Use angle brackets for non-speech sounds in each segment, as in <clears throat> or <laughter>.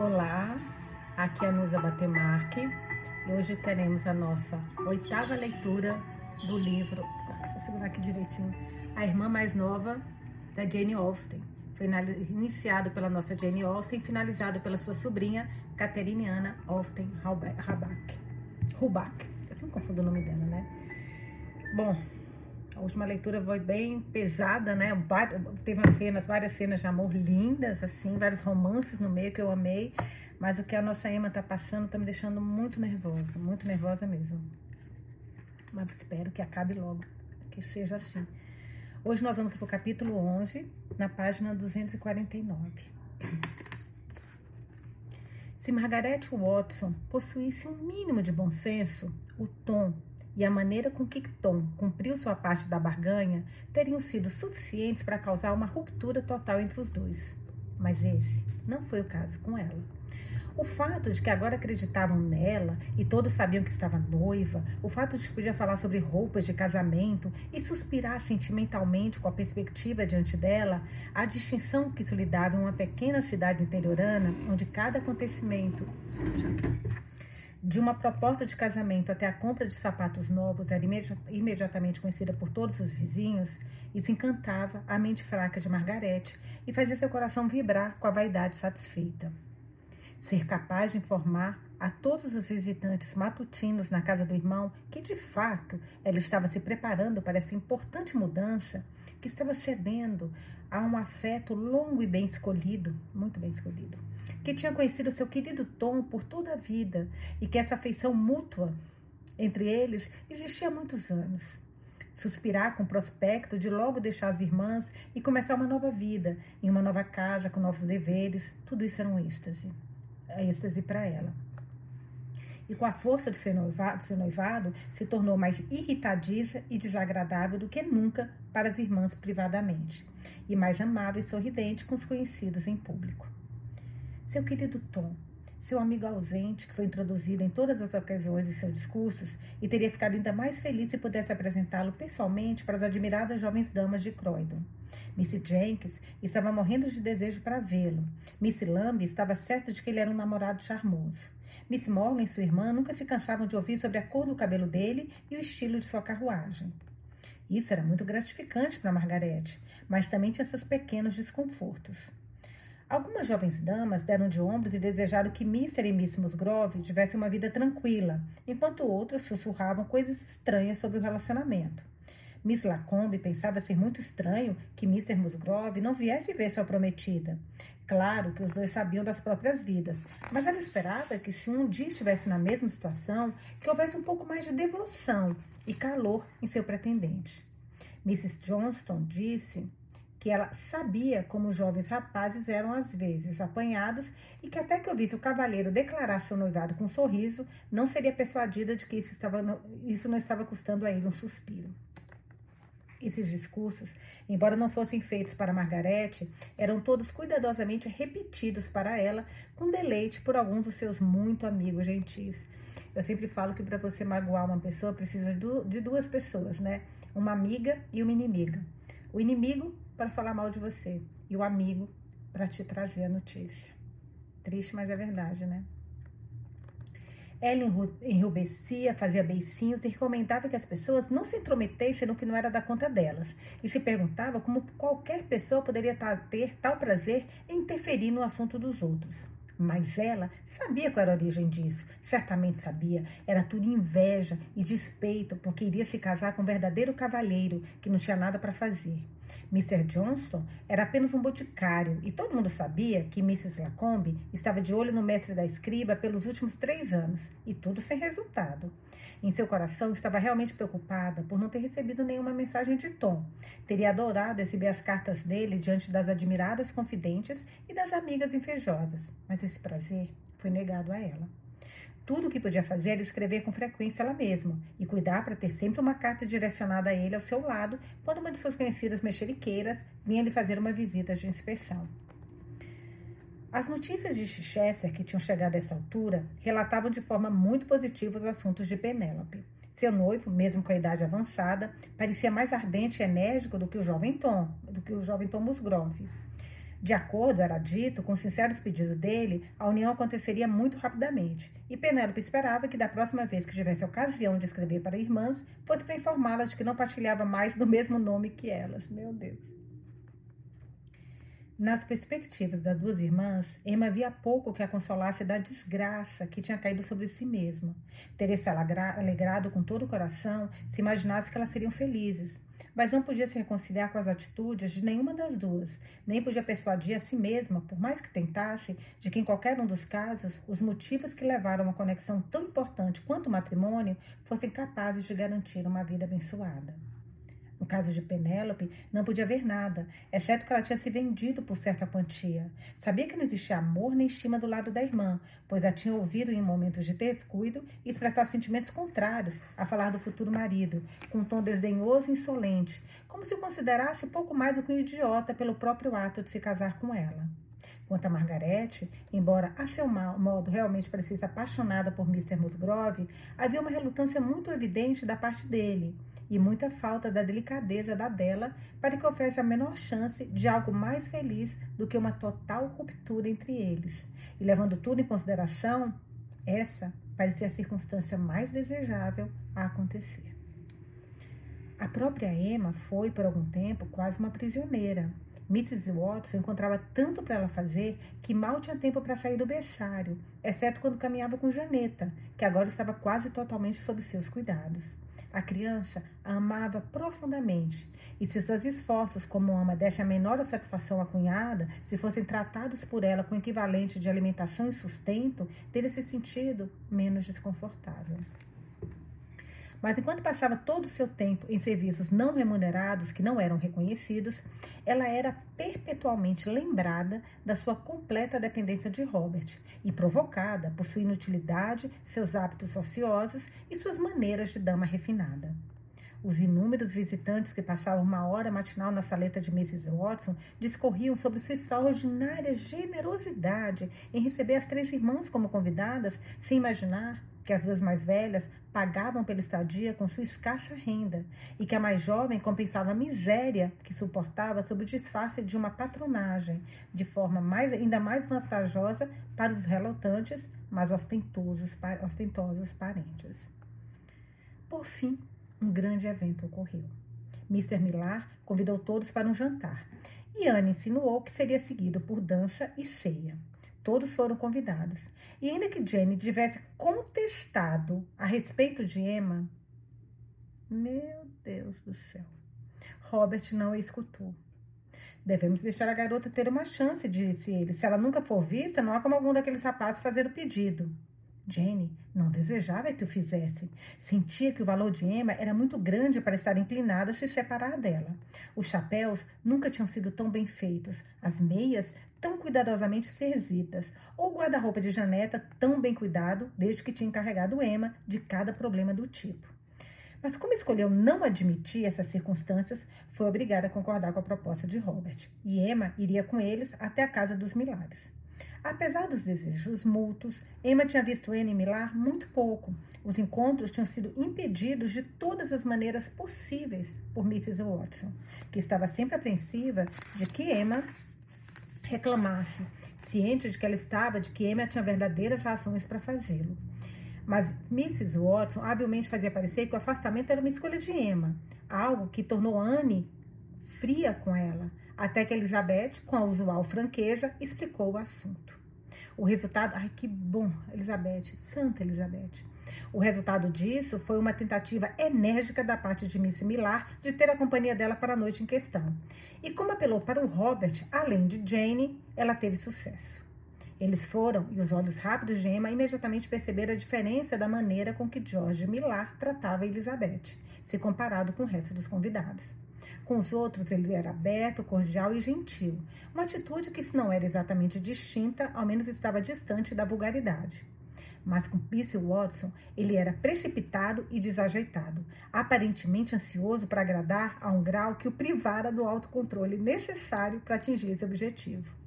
Olá, aqui é a Nusa Batemarque e hoje teremos a nossa oitava leitura do livro, vou segurar aqui direitinho, A Irmã Mais Nova da Jane Austen. Foi iniciado pela nossa Jane Austen e finalizado pela sua sobrinha Catherine Anna Austen Rubach. Rubach, eu sempre confundo o nome dela, né? Bom, a última leitura foi bem pesada, né? Teve umas cenas, várias cenas de amor lindas, assim, vários romances no meio que eu amei. Mas o que a nossa Emma tá passando tá me deixando muito nervosa, muito nervosa mesmo. Mas espero que acabe logo, que seja assim. Hoje nós vamos para o capítulo 11, na página 249. Se Margaret Watson possuísse um mínimo de bom senso, o tom e a maneira com que Tom cumpriu sua parte da barganha teriam sido suficientes para causar uma ruptura total entre os dois. Mas esse não foi o caso com ela. O fato de que agora acreditavam nela e todos sabiam que estava noiva, o fato de que podia falar sobre roupas de casamento e suspirar sentimentalmente com a perspectiva diante dela, a distinção que isso lhe dava em uma pequena cidade interiorana, onde cada acontecimento de uma proposta de casamento até a compra de sapatos novos era imediatamente conhecida por todos os vizinhos, isso encantava a mente fraca de Margarete e fazia seu coração vibrar com a vaidade satisfeita. Ser capaz de informar a todos os visitantes matutinos na casa do irmão que, de fato, ela estava se preparando para essa importante mudança, que estava cedendo a um afeto longo e bem escolhido, muito bem escolhido que tinha conhecido seu querido Tom por toda a vida e que essa afeição mútua entre eles existia há muitos anos. Suspirar com o prospecto de logo deixar as irmãs e começar uma nova vida, em uma nova casa, com novos deveres, tudo isso era um êxtase. êxtase para ela. E com a força do seu, noivado, do seu noivado, se tornou mais irritadiça e desagradável do que nunca para as irmãs privadamente, e mais amável e sorridente com os conhecidos em público. Seu querido Tom, seu amigo ausente, que foi introduzido em todas as ocasiões em seus discursos, e teria ficado ainda mais feliz se pudesse apresentá-lo pessoalmente para as admiradas jovens damas de Croydon. Miss Jenkins estava morrendo de desejo para vê-lo. Miss Lamb estava certa de que ele era um namorado charmoso. Miss Morgan e sua irmã nunca se cansavam de ouvir sobre a cor do cabelo dele e o estilo de sua carruagem. Isso era muito gratificante para Margarete, mas também tinha seus pequenos desconfortos. Algumas jovens damas deram de ombros e desejaram que Mr. e Miss Musgrove tivessem uma vida tranquila, enquanto outras sussurravam coisas estranhas sobre o relacionamento. Miss Lacombe pensava ser muito estranho que Mr. Musgrove não viesse ver sua prometida. Claro que os dois sabiam das próprias vidas, mas ela esperava que se um dia estivesse na mesma situação, que houvesse um pouco mais de devoção e calor em seu pretendente. Mrs. Johnston disse que ela sabia como jovens rapazes eram às vezes apanhados e que até que eu visse o cavaleiro declarar seu noivado com um sorriso, não seria persuadida de que isso, estava, isso não estava custando a ele um suspiro. Esses discursos, embora não fossem feitos para Margarete, eram todos cuidadosamente repetidos para ela, com deleite por alguns dos seus muito amigos gentis. Eu sempre falo que para você magoar uma pessoa precisa de duas pessoas, né? Uma amiga e uma inimiga. O inimigo para falar mal de você e o amigo para te trazer a notícia. Triste, mas é verdade, né? Ela enrubecia, fazia beicinhos e recomendava que as pessoas não se intrometessem no que não era da conta delas. E se perguntava como qualquer pessoa poderia ter tal prazer em interferir no assunto dos outros. Mas ela sabia qual era a origem disso. Certamente sabia. Era tudo inveja e despeito, porque iria se casar com um verdadeiro cavalheiro que não tinha nada para fazer. Mr. Johnston era apenas um boticário e todo mundo sabia que Mrs. Lacombe estava de olho no mestre da escriba pelos últimos três anos e tudo sem resultado. Em seu coração estava realmente preocupada por não ter recebido nenhuma mensagem de Tom. Teria adorado receber as cartas dele diante das admiradas confidentes e das amigas invejosas, mas esse prazer foi negado a ela. Tudo o que podia fazer era escrever com frequência ela mesma e cuidar para ter sempre uma carta direcionada a ele ao seu lado quando uma de suas conhecidas mexeriqueiras vinha lhe fazer uma visita de inspeção. As notícias de Chichester que tinham chegado a essa altura relatavam de forma muito positiva os assuntos de Penélope. Seu noivo, mesmo com a idade avançada, parecia mais ardente e enérgico do que o jovem Tom, do que o jovem Tom Musgrove. De acordo, era dito, com sinceros pedidos dele, a união aconteceria muito rapidamente, e Penélope esperava que da próxima vez que tivesse ocasião de escrever para irmãs, fosse para informá-las de que não partilhava mais do mesmo nome que elas. Meu Deus. Nas perspectivas das duas irmãs, Emma via pouco que a consolasse da desgraça que tinha caído sobre si mesma. Teria se alegrado com todo o coração se imaginasse que elas seriam felizes, mas não podia se reconciliar com as atitudes de nenhuma das duas, nem podia persuadir a si mesma, por mais que tentasse, de que em qualquer um dos casos, os motivos que levaram a uma conexão tão importante quanto o matrimônio fossem capazes de garantir uma vida abençoada. No caso de Penélope, não podia ver nada, exceto que ela tinha se vendido por certa quantia. Sabia que não existia amor nem estima do lado da irmã, pois a tinha ouvido em momentos de descuido expressar sentimentos contrários a falar do futuro marido, com um tom desdenhoso e insolente, como se o considerasse pouco mais do que um idiota pelo próprio ato de se casar com ela. Quanto a Margarete, embora a seu modo realmente parecesse apaixonada por Mr. Musgrove, havia uma relutância muito evidente da parte dele e muita falta da delicadeza da dela para que houvesse a menor chance de algo mais feliz do que uma total ruptura entre eles. E levando tudo em consideração, essa parecia a circunstância mais desejável a acontecer. A própria Emma foi, por algum tempo, quase uma prisioneira. Mrs. Watson encontrava tanto para ela fazer que mal tinha tempo para sair do berçário, exceto quando caminhava com Janeta, que agora estava quase totalmente sob seus cuidados. A criança a amava profundamente, e se seus esforços como ama dessem a menor satisfação à cunhada, se fossem tratados por ela com equivalente de alimentação e sustento, teria se sentido menos desconfortável. Mas enquanto passava todo o seu tempo em serviços não remunerados que não eram reconhecidos, ela era perpetualmente lembrada da sua completa dependência de Robert e provocada por sua inutilidade, seus hábitos ociosos e suas maneiras de dama refinada. Os inúmeros visitantes que passavam uma hora matinal na saleta de Mrs. Watson discorriam sobre sua extraordinária generosidade em receber as três irmãs como convidadas, sem imaginar que as duas mais velhas pagavam pela estadia com sua escassa renda e que a mais jovem compensava a miséria que suportava sob o disfarce de uma patronagem, de forma mais, ainda mais vantajosa para os relutantes, mas ostentosos, ostentosos parentes. Por fim, um grande evento ocorreu. Mr. Millar convidou todos para um jantar e Anne insinuou que seria seguido por dança e ceia. Todos foram convidados. E ainda que Jenny tivesse contestado a respeito de Emma, meu Deus do céu, Robert não a escutou. Devemos deixar a garota ter uma chance, disse ele. Se ela nunca for vista, não há como algum daqueles rapazes fazer o pedido. Jenny não desejava que o fizesse. Sentia que o valor de Emma era muito grande para estar inclinada a se separar dela. Os chapéus nunca tinham sido tão bem feitos, as meias tão cuidadosamente serzidas, o guarda-roupa de Janeta tão bem cuidado, desde que tinha encarregado Emma de cada problema do tipo. Mas como escolheu não admitir essas circunstâncias, foi obrigada a concordar com a proposta de Robert, e Emma iria com eles até a casa dos Milagres. Apesar dos desejos mútuos, Emma tinha visto Anne Millar muito pouco. Os encontros tinham sido impedidos de todas as maneiras possíveis por Mrs. Watson, que estava sempre apreensiva de que Emma reclamasse, ciente de que ela estava, de que Emma tinha verdadeiras razões para fazê-lo. Mas Mrs. Watson habilmente fazia parecer que o afastamento era uma escolha de Emma, algo que tornou Anne fria com ela, até que Elizabeth, com a usual franqueza, explicou o assunto. O resultado, ai que bom, Elizabeth, Santa Elizabeth. O resultado disso foi uma tentativa enérgica da parte de Miss Millar de ter a companhia dela para a noite em questão. E como apelou para o Robert, além de Jane, ela teve sucesso. Eles foram, e os olhos rápidos de Emma imediatamente perceberam a diferença da maneira com que George Millar tratava Elizabeth, se comparado com o resto dos convidados. Com os outros, ele era aberto, cordial e gentil. Uma atitude que, se não era exatamente distinta, ao menos estava distante da vulgaridade. Mas com Percy Watson, ele era precipitado e desajeitado, aparentemente ansioso para agradar a um grau que o privara do autocontrole necessário para atingir esse objetivo.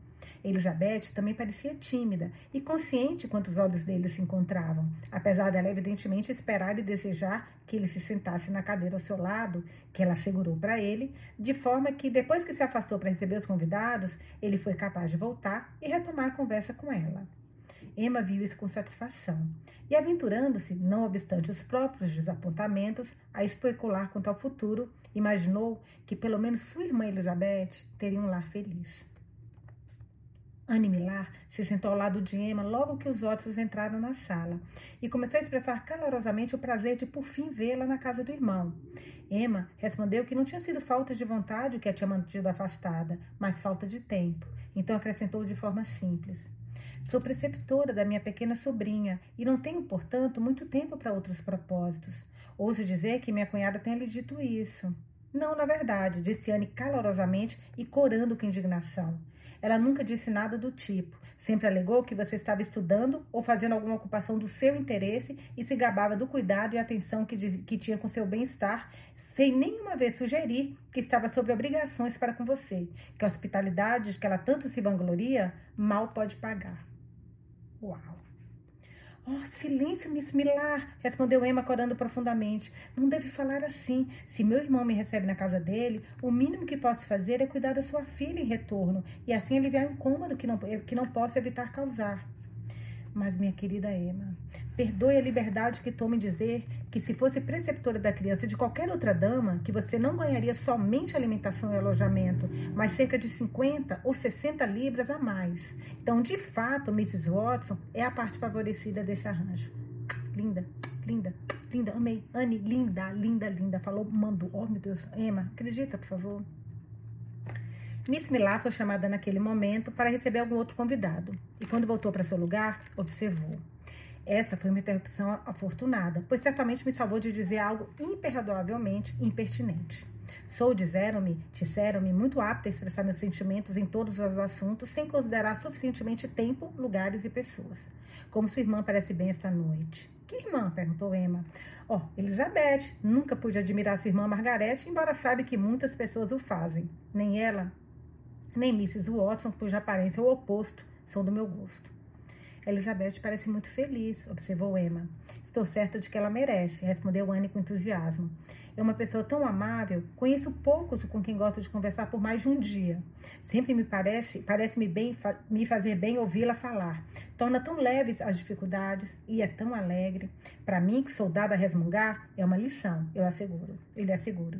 Elizabeth também parecia tímida e consciente quanto os olhos dele se encontravam, apesar dela evidentemente esperar e desejar que ele se sentasse na cadeira ao seu lado, que ela segurou para ele, de forma que depois que se afastou para receber os convidados, ele foi capaz de voltar e retomar a conversa com ela. Emma viu isso com satisfação e, aventurando-se, não obstante os próprios desapontamentos, a especular quanto ao futuro, imaginou que pelo menos sua irmã Elizabeth teria um lar feliz. Anne Millar se sentou ao lado de Emma logo que os Watts entraram na sala e começou a expressar calorosamente o prazer de por fim vê-la na casa do irmão. Emma respondeu que não tinha sido falta de vontade o que a tinha mantido afastada, mas falta de tempo. Então acrescentou de forma simples: Sou preceptora da minha pequena sobrinha e não tenho, portanto, muito tempo para outros propósitos. Ouso dizer que minha cunhada tenha lhe dito isso. Não, na verdade, disse Anne calorosamente e corando com indignação. Ela nunca disse nada do tipo. Sempre alegou que você estava estudando ou fazendo alguma ocupação do seu interesse e se gabava do cuidado e atenção que, que tinha com seu bem-estar, sem nenhuma vez sugerir que estava sob obrigações para com você, que a hospitalidade de que ela tanto se vangloria mal pode pagar. Uau! Oh, silêncio, Miss Millar, respondeu Emma corando profundamente. Não deve falar assim. Se meu irmão me recebe na casa dele, o mínimo que posso fazer é cuidar da sua filha em retorno e assim aliviar o incômodo que não, que não posso evitar causar. Mas, minha querida Emma, perdoe a liberdade que tomo em dizer que se fosse preceptora da criança de qualquer outra dama, que você não ganharia somente alimentação e alojamento, mas cerca de 50 ou 60 libras a mais. Então, de fato, Mrs. Watson é a parte favorecida desse arranjo. Linda, linda, linda, amei. Anne, linda, linda, linda. Falou, mandou. Oh, meu Deus. Emma, acredita, por favor. Miss Millar foi chamada naquele momento para receber algum outro convidado e, quando voltou para seu lugar, observou. Essa foi uma interrupção afortunada, pois certamente me salvou de dizer algo imperdoavelmente impertinente. Sou, disseram-me, disseram-me, muito apta a expressar meus sentimentos em todos os assuntos, sem considerar suficientemente tempo, lugares e pessoas. Como sua irmã parece bem esta noite. Que irmã? perguntou Emma. Oh, Elizabeth. Nunca pude admirar sua irmã Margarete, embora saiba que muitas pessoas o fazem. Nem ela, nem Mrs. Watson, cuja aparência é o oposto, são do meu gosto. Elizabeth parece muito feliz, observou Emma. Estou certa de que ela merece, respondeu Anne com entusiasmo. É uma pessoa tão amável, conheço poucos com quem gosto de conversar por mais de um dia. Sempre me parece, parece-me bem, me fazer bem ouvi-la falar. Torna tão leves as dificuldades e é tão alegre. Para mim, que sou dada a resmungar, é uma lição, eu asseguro. Ele assegura.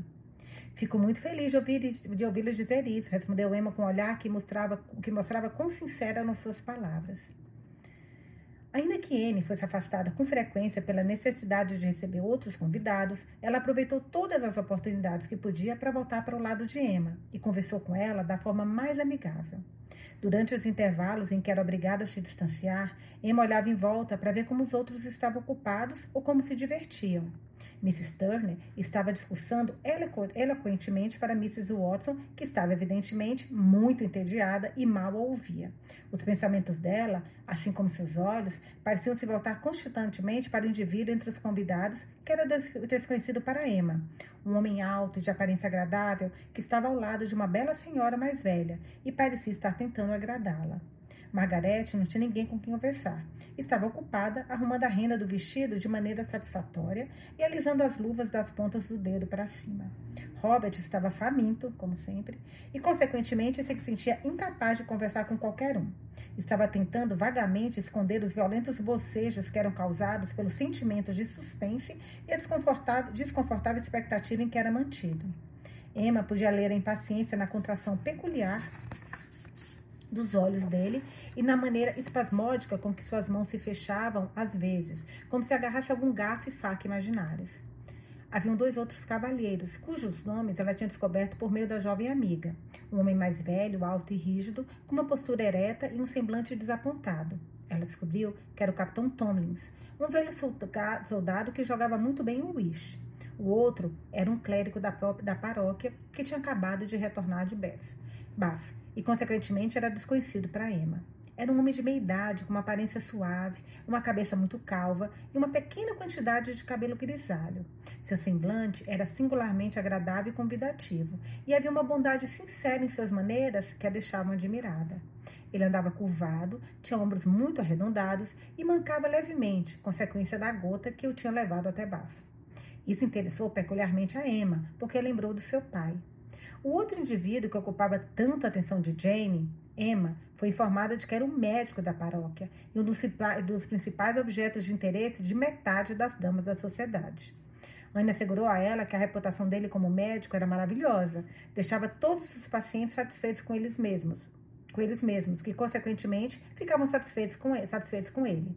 Fico muito feliz de ouvir de ouvi-la dizer isso, respondeu Emma com um olhar que mostrava, que mostrava quão sincera eram suas palavras. Ainda que Anne fosse afastada com frequência pela necessidade de receber outros convidados, ela aproveitou todas as oportunidades que podia para voltar para o lado de Emma e conversou com ela da forma mais amigável. Durante os intervalos em que era obrigada a se distanciar, Emma olhava em volta para ver como os outros estavam ocupados ou como se divertiam. Mrs. Turner estava discursando eloquentemente para Mrs. Watson, que estava evidentemente muito entediada e mal a ouvia. Os pensamentos dela, assim como seus olhos, pareciam se voltar constantemente para o indivíduo entre os convidados, que era desconhecido para Emma. Um homem alto e de aparência agradável que estava ao lado de uma bela senhora mais velha e parecia estar tentando agradá-la. Margarete não tinha ninguém com quem conversar. Estava ocupada arrumando a renda do vestido de maneira satisfatória e alisando as luvas das pontas do dedo para cima. Robert estava faminto, como sempre, e consequentemente se sentia incapaz de conversar com qualquer um. Estava tentando vagamente esconder os violentos bocejos que eram causados pelos sentimentos de suspense e a desconfortável, desconfortável expectativa em que era mantido. Emma podia ler a impaciência na contração peculiar dos olhos dele e na maneira espasmódica com que suas mãos se fechavam, às vezes, como se agarrasse algum garfo e faca imaginários. Haviam dois outros cavalheiros, cujos nomes ela tinha descoberto por meio da jovem amiga. Um homem mais velho, alto e rígido, com uma postura ereta e um semblante desapontado. Ela descobriu que era o capitão Tomlins, um velho soldado que jogava muito bem o Wish. O outro era um clérigo da, própria, da paróquia que tinha acabado de retornar de Bath, Bath e, consequentemente, era desconhecido para Emma. Era um homem de meia idade, com uma aparência suave, uma cabeça muito calva e uma pequena quantidade de cabelo grisalho. Seu semblante era singularmente agradável e convidativo, e havia uma bondade sincera em suas maneiras que a deixavam admirada. Ele andava curvado, tinha ombros muito arredondados e mancava levemente, consequência da gota que o tinha levado até Bafa. Isso interessou peculiarmente a Emma, porque lembrou do seu pai. O outro indivíduo que ocupava tanto a atenção de Jane, Emma, foi informada de que era o médico da paróquia e um dos, dos principais objetos de interesse de metade das damas da sociedade. Anne assegurou a ela que a reputação dele como médico era maravilhosa, deixava todos os pacientes satisfeitos com eles mesmos, com eles mesmos, que consequentemente ficavam satisfeitos com ele. Satisfeitos com ele.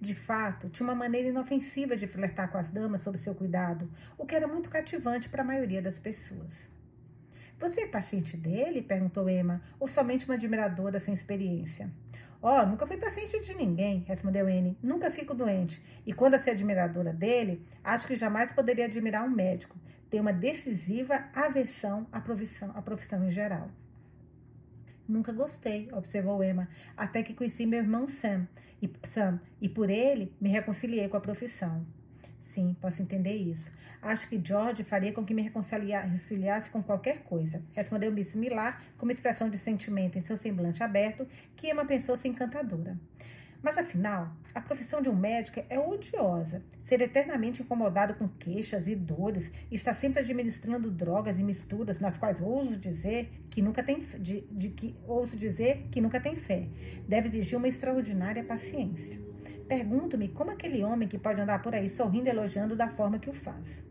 De fato, tinha uma maneira inofensiva de flertar com as damas sob seu cuidado, o que era muito cativante para a maioria das pessoas. Você é paciente dele? perguntou Emma, ou somente uma admiradora sem experiência? Oh, nunca fui paciente de ninguém, respondeu Anne. Nunca fico doente. E quando a ser admiradora dele, acho que jamais poderia admirar um médico. Tem uma decisiva aversão à profissão, à profissão em geral. Nunca gostei, observou Emma, até que conheci meu irmão Sam e, Sam, e por ele me reconciliei com a profissão. Sim, posso entender isso. Acho que George faria com que me reconciliasse com qualquer coisa. Respondeu Miss Millar com uma expressão de sentimento em seu semblante aberto que Emma pensou-se encantadora. Mas afinal, a profissão de um médico é odiosa. Ser eternamente incomodado com queixas e dores estar sempre administrando drogas e misturas nas quais ouso dizer que nunca tem de, de que ouso dizer que nunca tem fé, deve exigir uma extraordinária paciência. Pergunto-me como aquele homem que pode andar por aí sorrindo e elogiando da forma que o faz.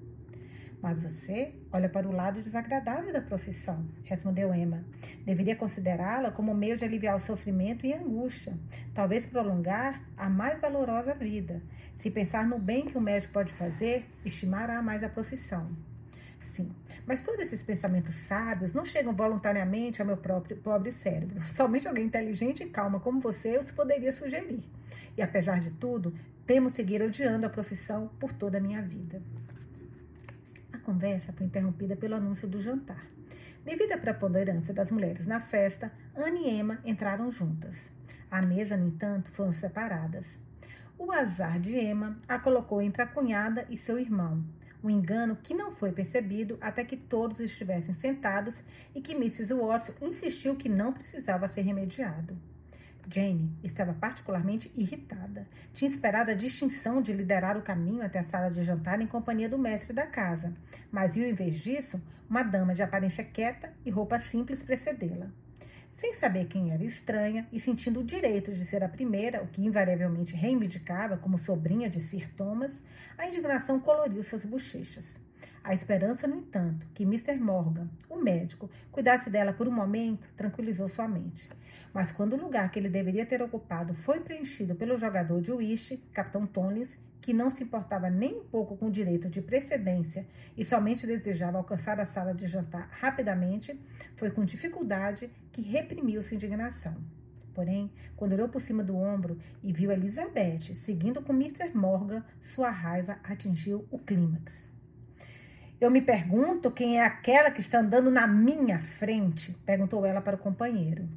Mas você olha para o lado desagradável da profissão, respondeu Emma. Deveria considerá-la como meio de aliviar o sofrimento e angústia, talvez prolongar a mais valorosa vida. Se pensar no bem que o médico pode fazer, estimará mais a profissão. Sim, mas todos esses pensamentos sábios não chegam voluntariamente ao meu próprio pobre cérebro. Somente alguém inteligente e calma como você os poderia sugerir. E apesar de tudo, temo seguir odiando a profissão por toda a minha vida. A conversa foi interrompida pelo anúncio do jantar. Devido à preponderância das mulheres na festa, Anne e Emma entraram juntas. A mesa, no entanto, foram separadas. O azar de Emma a colocou entre a cunhada e seu irmão, um engano que não foi percebido até que todos estivessem sentados e que Mrs. Watson insistiu que não precisava ser remediado. Jane estava particularmente irritada. Tinha esperado a distinção de liderar o caminho até a sala de jantar em companhia do mestre da casa, mas viu em vez disso uma dama de aparência quieta e roupa simples precedê-la. Sem saber quem era estranha e sentindo o direito de ser a primeira, o que invariavelmente reivindicava como sobrinha de Sir Thomas, a indignação coloriu suas bochechas. A esperança, no entanto, que Mr. Morgan, o médico, cuidasse dela por um momento, tranquilizou sua mente. Mas quando o lugar que ele deveria ter ocupado foi preenchido pelo jogador de whist, Capitão Tonis, que não se importava nem um pouco com o direito de precedência e somente desejava alcançar a sala de jantar rapidamente, foi com dificuldade que reprimiu sua indignação. Porém, quando olhou por cima do ombro e viu Elizabeth seguindo com Mr. Morgan, sua raiva atingiu o clímax. Eu me pergunto quem é aquela que está andando na minha frente, perguntou ela para o companheiro.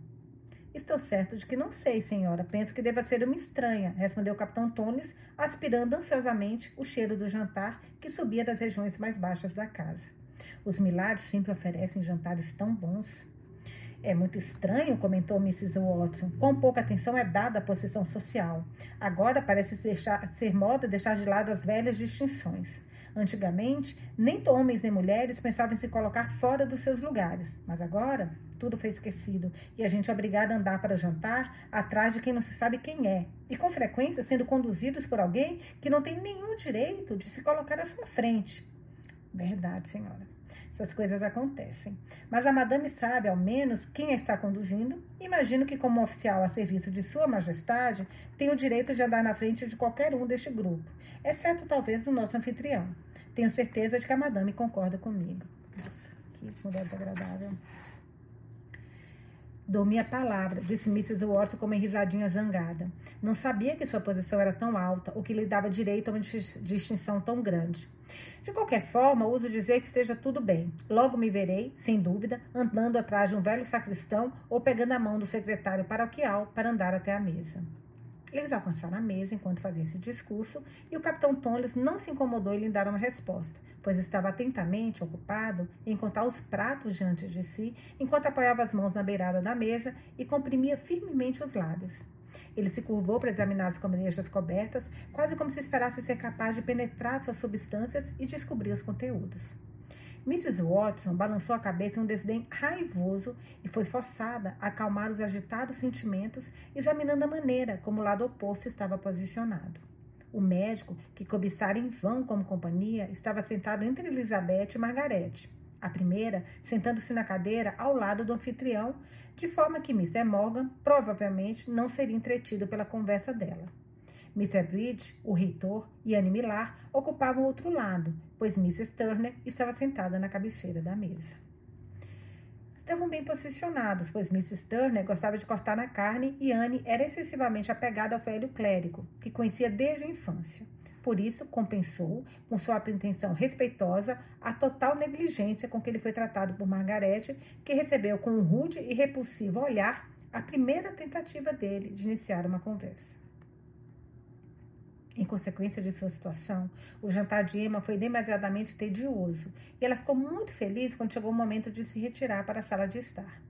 Estou certo de que não sei, senhora. Penso que deva ser uma estranha, respondeu o capitão Tones, aspirando ansiosamente o cheiro do jantar que subia das regiões mais baixas da casa. Os milagres sempre oferecem jantares tão bons. É muito estranho, comentou Mrs. Watson. Quão pouca atenção é dada à posição social. Agora parece deixar, ser moda deixar de lado as velhas distinções. Antigamente, nem homens nem mulheres pensavam em se colocar fora dos seus lugares, mas agora tudo foi esquecido e a gente é obrigado a andar para jantar atrás de quem não se sabe quem é, e com frequência sendo conduzidos por alguém que não tem nenhum direito de se colocar à sua frente. Verdade, senhora. Essas coisas acontecem. Mas a madame sabe, ao menos, quem a está conduzindo. Imagino que, como oficial a serviço de Sua Majestade, tem o direito de andar na frente de qualquer um deste grupo, exceto talvez do nosso anfitrião. Tenho certeza de que a madame concorda comigo. Nossa, que mulher desagradável. Dou minha palavra, disse Mrs. Watson com uma risadinha zangada. Não sabia que sua posição era tão alta, o que lhe dava direito a uma distinção tão grande. De qualquer forma, uso dizer que esteja tudo bem. Logo me verei, sem dúvida, andando atrás de um velho sacristão ou pegando a mão do secretário paroquial para andar até a mesa. Eles alcançaram a mesa enquanto faziam esse discurso e o capitão Tonles não se incomodou em lhe dar uma resposta, pois estava atentamente ocupado em contar os pratos diante de si, enquanto apoiava as mãos na beirada da mesa e comprimia firmemente os lábios. Ele se curvou para examinar as bandejas cobertas, quase como se esperasse ser capaz de penetrar suas substâncias e descobrir os conteúdos. Mrs. Watson balançou a cabeça em um desdém raivoso e foi forçada a acalmar os agitados sentimentos, examinando a maneira como o lado oposto estava posicionado. O médico, que cobiçara em vão como companhia, estava sentado entre Elizabeth e Margarete. A primeira, sentando-se na cadeira ao lado do anfitrião, de forma que Mr. Morgan provavelmente não seria entretido pela conversa dela. Mr. Bridge, o reitor e Anne Millar ocupavam outro lado, pois Mrs. Turner estava sentada na cabeceira da mesa. Estavam bem posicionados, pois Mrs. Turner gostava de cortar na carne e Anne era excessivamente apegada ao velho clérigo, que conhecia desde a infância. Por isso, compensou, com sua atenção respeitosa, a total negligência com que ele foi tratado por Margarete, que recebeu com um rude e repulsivo olhar a primeira tentativa dele de iniciar uma conversa. Em consequência de sua situação, o jantar de Emma foi demasiadamente tedioso e ela ficou muito feliz quando chegou o momento de se retirar para a sala de estar.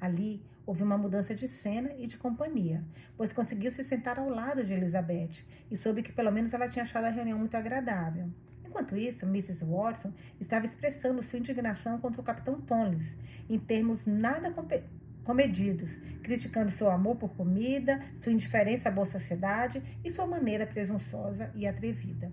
Ali, houve uma mudança de cena e de companhia, pois conseguiu se sentar ao lado de Elizabeth e soube que pelo menos ela tinha achado a reunião muito agradável. Enquanto isso, Mrs. Watson estava expressando sua indignação contra o Capitão Tonless, em termos nada comedidos, criticando seu amor por comida, sua indiferença à boa sociedade e sua maneira presunçosa e atrevida.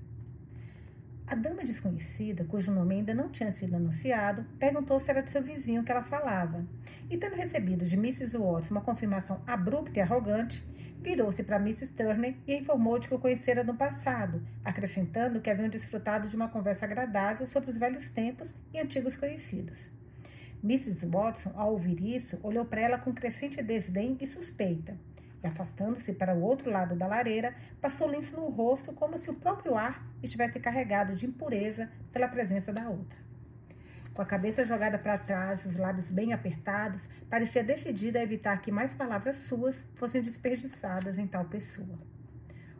A dama desconhecida, cujo nome ainda não tinha sido anunciado, perguntou se era de seu vizinho que ela falava. E, tendo recebido de Mrs. Watts uma confirmação abrupta e arrogante, virou-se para Mrs. Turner e informou de que o conhecera no passado, acrescentando que haviam desfrutado de uma conversa agradável sobre os velhos tempos e antigos conhecidos. Mrs. Watson, ao ouvir isso, olhou para ela com crescente desdém e suspeita e, afastando-se para o outro lado da lareira, passou lenço no rosto como se o próprio ar estivesse carregado de impureza pela presença da outra. Com a cabeça jogada para trás, os lábios bem apertados, parecia decidida a evitar que mais palavras suas fossem desperdiçadas em tal pessoa.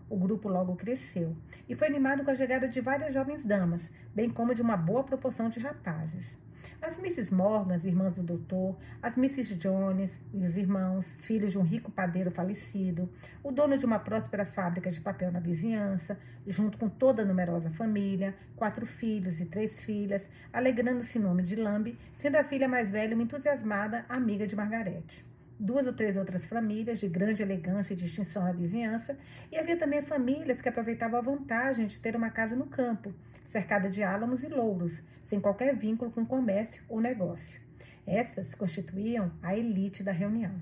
O grupo logo cresceu e foi animado com a chegada de várias jovens damas, bem como de uma boa proporção de rapazes. As Mrs. Morgan, as irmãs do doutor, as Mrs. Jones e os irmãos, filhos de um rico padeiro falecido, o dono de uma próspera fábrica de papel na vizinhança, junto com toda a numerosa família, quatro filhos e três filhas, alegrando-se em nome de Lambe, sendo a filha mais velha uma entusiasmada amiga de Margarete duas ou três outras famílias de grande elegância e distinção na vizinhança, e havia também famílias que aproveitavam a vantagem de ter uma casa no campo, cercada de álamos e louros, sem qualquer vínculo com comércio ou negócio. Estas constituíam a elite da reunião.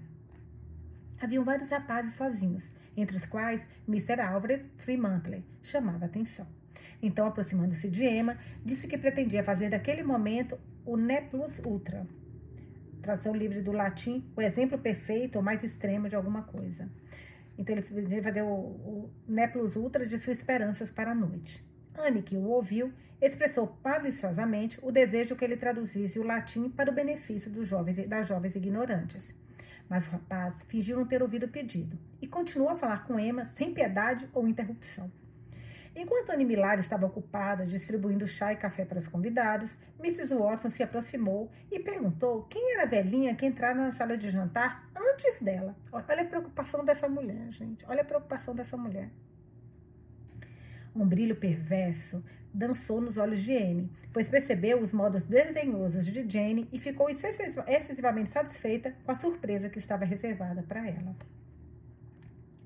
Haviam vários rapazes sozinhos, entre os quais Mr. Alfred Fremantle chamava atenção. Então, aproximando-se de Emma, disse que pretendia fazer daquele momento o ne plus ultra, tradução livre do latim, o exemplo perfeito ou mais extremo de alguma coisa. Então, ele pretendia fazer o, o ne plus ultra de suas esperanças para a noite. Anne, que o ouviu, expressou maliciosamente o desejo que ele traduzisse o latim para o benefício dos jovens, das jovens ignorantes. Mas o rapaz fingiu não ter ouvido o pedido e continuou a falar com Emma sem piedade ou interrupção. Enquanto Anne Millar estava ocupada distribuindo chá e café para os convidados, Mrs. Watson se aproximou e perguntou quem era a velhinha que entrara na sala de jantar antes dela. Olha a preocupação dessa mulher, gente. Olha a preocupação dessa mulher. Um brilho perverso dançou nos olhos de Anne, pois percebeu os modos desdenhosos de Jane e ficou excessivamente satisfeita com a surpresa que estava reservada para ela.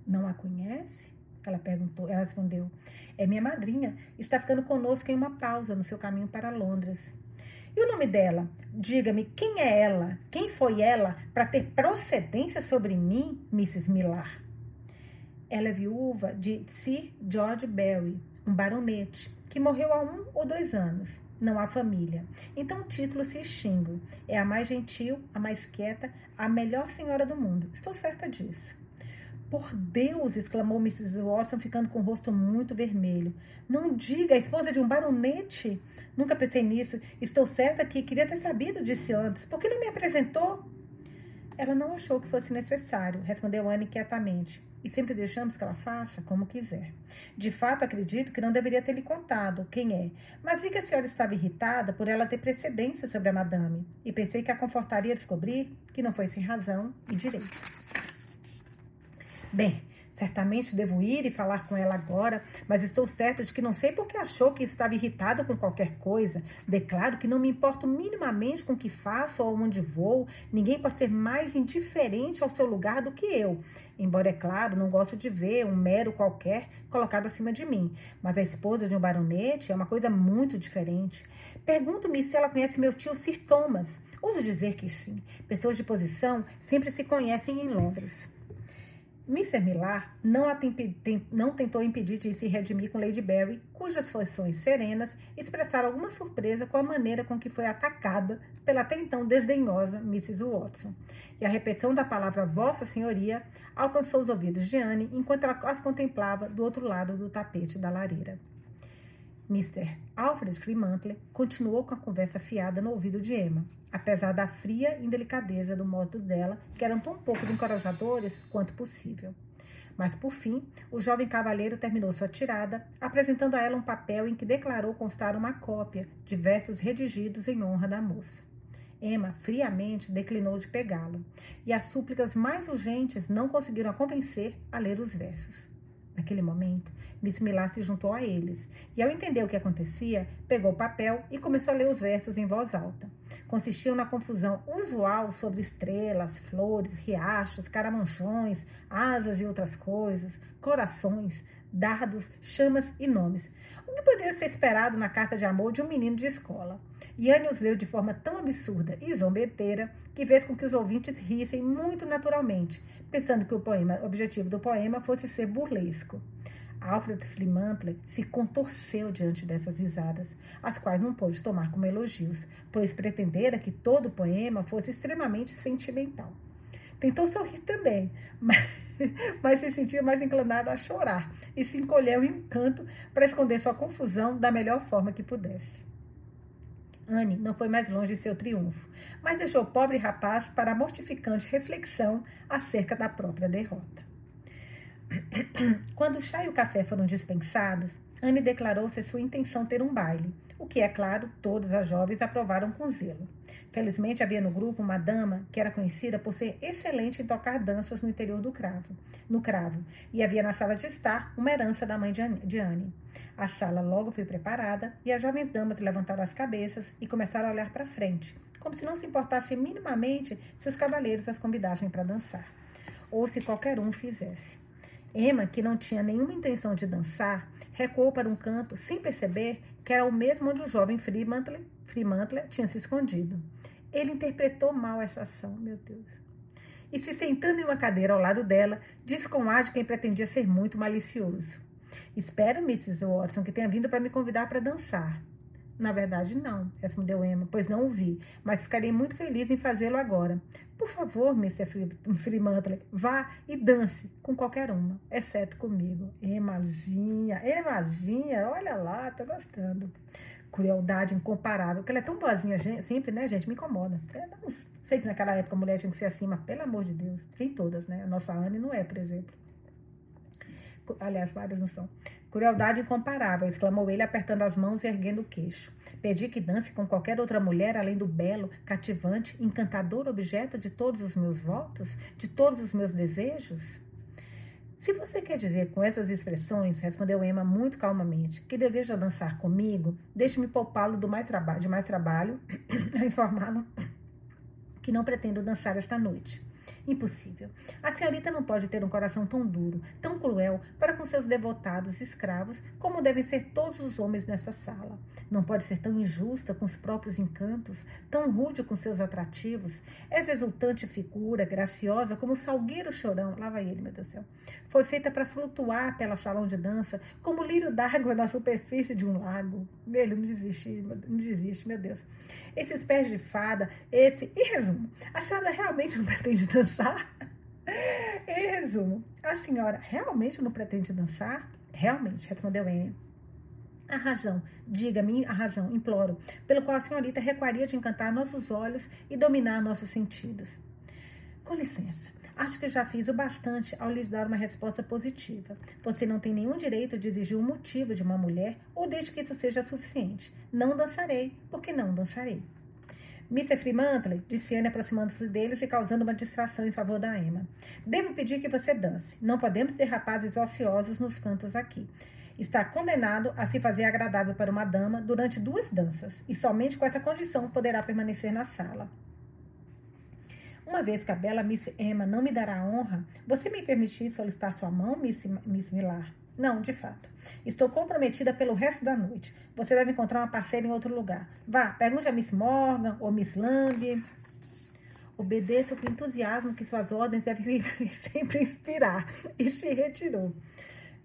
Não a conhece? Ela perguntou. Ela respondeu: É minha madrinha. Está ficando conosco em uma pausa no seu caminho para Londres. E o nome dela? Diga-me quem é ela? Quem foi ela para ter procedência sobre mim, Mrs. Millar? Ela é viúva de Sir George Barry, um baronete, que morreu há um ou dois anos. Não há família. Então o título se extingue. É a mais gentil, a mais quieta, a melhor senhora do mundo. Estou certa disso. Por Deus! exclamou Mrs. Watson, ficando com o rosto muito vermelho. Não diga, a esposa de um baronete? Nunca pensei nisso. Estou certa que queria ter sabido disso antes. Por que não me apresentou? Ela não achou que fosse necessário, respondeu Anne quietamente, e sempre deixamos que ela faça como quiser. De fato, acredito que não deveria ter lhe contado quem é, mas vi que a senhora estava irritada por ela ter precedência sobre a madame, e pensei que a confortaria descobrir que não foi sem razão e direito. Bem, Certamente devo ir e falar com ela agora, mas estou certa de que não sei porque achou que estava irritada com qualquer coisa. Declaro que não me importo minimamente com o que faço ou onde vou. Ninguém pode ser mais indiferente ao seu lugar do que eu. Embora, é claro, não gosto de ver um mero qualquer colocado acima de mim. Mas a esposa de um baronete é uma coisa muito diferente. Pergunto-me se ela conhece meu tio Sir Thomas. Ouso dizer que sim. Pessoas de posição sempre se conhecem em Londres. Mr. Millar não, não, tentou impedir de se redimir com Lady Barry, cujas feições serenas expressaram alguma surpresa com a maneira com que foi atacada pela até então desdenhosa Mrs. Watson. E a repetição da palavra Vossa Senhoria alcançou os ouvidos de Anne enquanto ela as contemplava do outro lado do tapete da lareira. Mr. Alfred Fremantle continuou com a conversa fiada no ouvido de Emma, apesar da fria indelicadeza do modo dela, que eram tão pouco encorajadores quanto possível. Mas, por fim, o jovem cavalheiro terminou sua tirada, apresentando a ela um papel em que declarou constar uma cópia de versos redigidos em honra da moça. Emma friamente declinou de pegá-lo, e as súplicas mais urgentes não conseguiram a convencer a ler os versos. Naquele momento, Miss Millar se juntou a eles e, ao entender o que acontecia, pegou o papel e começou a ler os versos em voz alta. Consistiam na confusão usual sobre estrelas, flores, riachos, caramanchões, asas e outras coisas, corações, dardos, chamas e nomes. O que poderia ser esperado na carta de amor de um menino de escola? Yanni os leu de forma tão absurda e zombeteira que fez com que os ouvintes rissem muito naturalmente, pensando que o poema, o objetivo do poema fosse ser burlesco. Alfred Flimantle se contorceu diante dessas risadas, as quais não pôde tomar como elogios, pois pretendera que todo o poema fosse extremamente sentimental. Tentou sorrir também, <laughs> mas, mas se sentia mais inclinado a chorar e se encolheu em um canto para esconder sua confusão da melhor forma que pudesse. Anne não foi mais longe em seu triunfo, mas deixou o pobre rapaz para a mortificante reflexão acerca da própria derrota. Quando o chá e o café foram dispensados, Anne declarou ser sua intenção ter um baile, o que, é claro, todas as jovens aprovaram com zelo. Felizmente havia no grupo uma dama que era conhecida por ser excelente em tocar danças no interior do cravo, no cravo, e havia na sala de estar uma herança da mãe de Anne. A sala logo foi preparada e as jovens damas levantaram as cabeças e começaram a olhar para frente, como se não se importasse minimamente se os cavaleiros as convidassem para dançar, ou se qualquer um fizesse. Emma, que não tinha nenhuma intenção de dançar, recuou para um canto sem perceber que era o mesmo onde o jovem Fremantle, tinha se escondido. Ele interpretou mal essa ação, meu Deus. E se sentando em uma cadeira ao lado dela, disse com ar de quem pretendia ser muito malicioso. Espero, Mrs. Watson, que tenha vindo para me convidar para dançar. Na verdade, não, respondeu Emma, pois não o vi, mas ficarei muito feliz em fazê-lo agora. Por favor, Mr. Fremantle, vá e dance com qualquer uma, exceto comigo. Emazinha, Emazinha, olha lá, tô gostando. Crueldade incomparável, porque ela é tão boazinha sempre, né, gente? Me incomoda. Eu não sei que naquela época a mulher tinha que ser assim, mas pelo amor de Deus, tem todas, né? A nossa Anne não é, por exemplo aliás, várias não são. Crueldade incomparável, exclamou ele, apertando as mãos e erguendo o queixo. Pedi que dance com qualquer outra mulher além do belo, cativante, encantador objeto de todos os meus votos, de todos os meus desejos? Se você quer dizer com essas expressões, respondeu Emma muito calmamente, que deseja dançar comigo, deixe-me poupá-lo de mais trabalho <coughs> a informá-lo que não pretendo dançar esta noite. Impossível. A senhorita não pode ter um coração tão duro, tão cruel para com seus devotados escravos como devem ser todos os homens nessa sala. Não pode ser tão injusta com os próprios encantos, tão rude com seus atrativos. Essa exultante figura, graciosa como o salgueiro chorão, lá vai ele, meu Deus do céu, foi feita para flutuar pela salão de dança como lírio d'água na superfície de um lago. Ele não desiste, não desiste, meu Deus. Esses pés de fada, esse. Em resumo, a senhora realmente não pretende dançar? <laughs> em resumo, a senhora realmente não pretende dançar? Realmente, respondeu Anne. A razão, diga-me a razão, imploro, pelo qual a senhorita recuaria de encantar nossos olhos e dominar nossos sentidos. Com licença. Acho que já fiz o bastante ao lhes dar uma resposta positiva. Você não tem nenhum direito de exigir um motivo de uma mulher ou desde que isso seja suficiente. Não dançarei, porque não dançarei. Mr. Fremantle, disse Anne aproximando-se deles e causando uma distração em favor da Emma. Devo pedir que você dance. Não podemos ter rapazes ociosos nos cantos aqui. Está condenado a se fazer agradável para uma dama durante duas danças, e somente com essa condição poderá permanecer na sala. Uma vez que a bela Miss Emma não me dará a honra, você me permitir solicitar sua mão, Miss, Miss Millar? Não, de fato. Estou comprometida pelo resto da noite. Você deve encontrar uma parceira em outro lugar. Vá, pergunte a Miss Morgan ou Miss Lang. Obedeça com entusiasmo que suas ordens devem <laughs> sempre inspirar. E se retirou.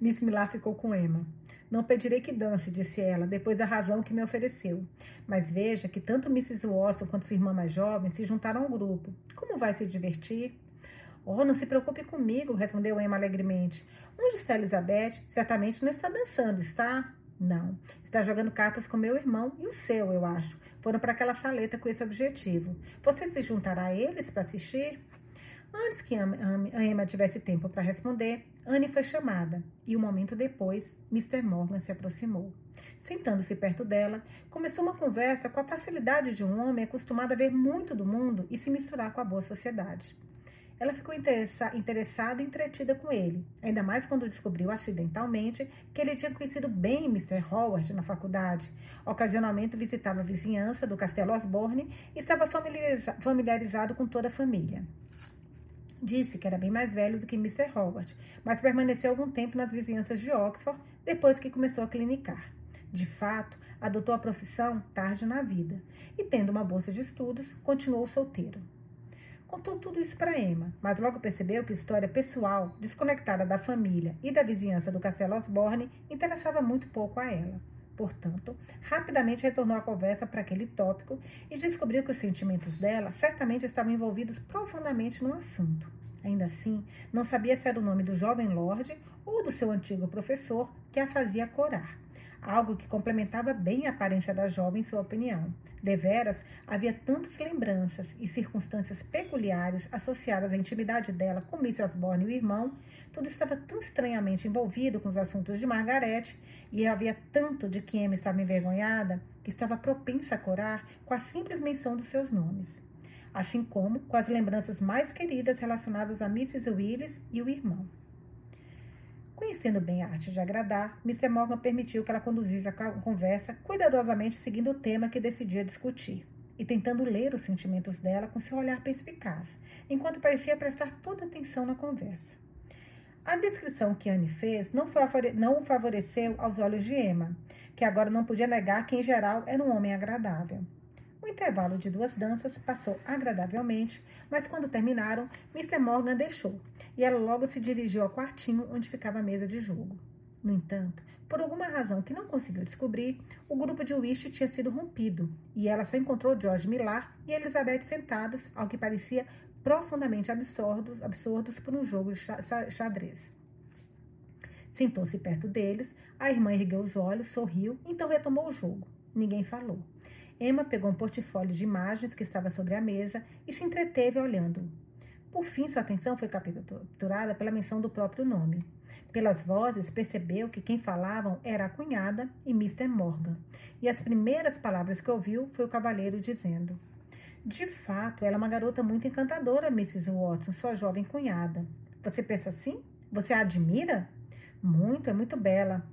Miss Millar ficou com Emma. Não pedirei que dance, disse ela, depois da razão que me ofereceu. Mas veja que tanto Mrs. Watson quanto sua irmã mais jovem se juntaram ao grupo. Como vai se divertir? Oh, não se preocupe comigo, respondeu Emma alegremente. Onde está Elizabeth? Certamente não está dançando, está? Não. Está jogando cartas com meu irmão e o seu, eu acho. Foram para aquela saleta com esse objetivo. Você se juntará a eles para assistir? Antes que a Emma tivesse tempo para responder, Anne foi chamada e, um momento depois, Mr. Morgan se aproximou. Sentando-se perto dela, começou uma conversa com a facilidade de um homem acostumado a ver muito do mundo e se misturar com a boa sociedade. Ela ficou interessa interessada e entretida com ele, ainda mais quando descobriu acidentalmente que ele tinha conhecido bem Mr. Howard na faculdade. Ocasionalmente visitava a vizinhança do Castelo Osborne e estava familiariza familiarizado com toda a família. Disse que era bem mais velho do que Mr. Howard, mas permaneceu algum tempo nas vizinhanças de Oxford depois que começou a clinicar. De fato, adotou a profissão tarde na vida e, tendo uma bolsa de estudos, continuou solteiro. Contou tudo isso para Emma, mas logo percebeu que história pessoal, desconectada da família e da vizinhança do Castelo Osborne, interessava muito pouco a ela. Portanto, rapidamente retornou a conversa para aquele tópico e descobriu que os sentimentos dela certamente estavam envolvidos profundamente no assunto. Ainda assim, não sabia se era o nome do jovem Lorde ou do seu antigo professor que a fazia corar algo que complementava bem a aparência da jovem em sua opinião. Deveras, havia tantas lembranças e circunstâncias peculiares associadas à intimidade dela com Miss Osborne e o irmão, tudo estava tão estranhamente envolvido com os assuntos de Margarete, e havia tanto de que Emma estava envergonhada, que estava propensa a corar com a simples menção dos seus nomes. Assim como com as lembranças mais queridas relacionadas a Mrs. Willis e o irmão. Conhecendo bem a arte de agradar, Mr. Morgan permitiu que ela conduzisse a conversa, cuidadosamente seguindo o tema que decidia discutir, e tentando ler os sentimentos dela com seu olhar perspicaz, enquanto parecia prestar toda atenção na conversa. A descrição que Anne fez não, não o favoreceu aos olhos de Emma, que agora não podia negar que, em geral, era um homem agradável. O intervalo de duas danças passou agradavelmente, mas quando terminaram, Mr. Morgan deixou e ela logo se dirigiu ao quartinho onde ficava a mesa de jogo. No entanto, por alguma razão que não conseguiu descobrir, o grupo de Wish tinha sido rompido e ela só encontrou George Millar e Elizabeth sentados, ao que parecia profundamente absurdos, absurdos por um jogo de xadrez. Sentou-se perto deles, a irmã ergueu os olhos, sorriu, então retomou o jogo. Ninguém falou. Emma pegou um portfólio de imagens que estava sobre a mesa e se entreteve olhando. Por fim, sua atenção foi capturada pela menção do próprio nome. Pelas vozes, percebeu que quem falavam era a cunhada e Mr. Morgan. E as primeiras palavras que ouviu foi o cavalheiro dizendo: De fato, ela é uma garota muito encantadora, Mrs. Watson, sua jovem cunhada. Você pensa assim? Você a admira? Muito, é muito bela.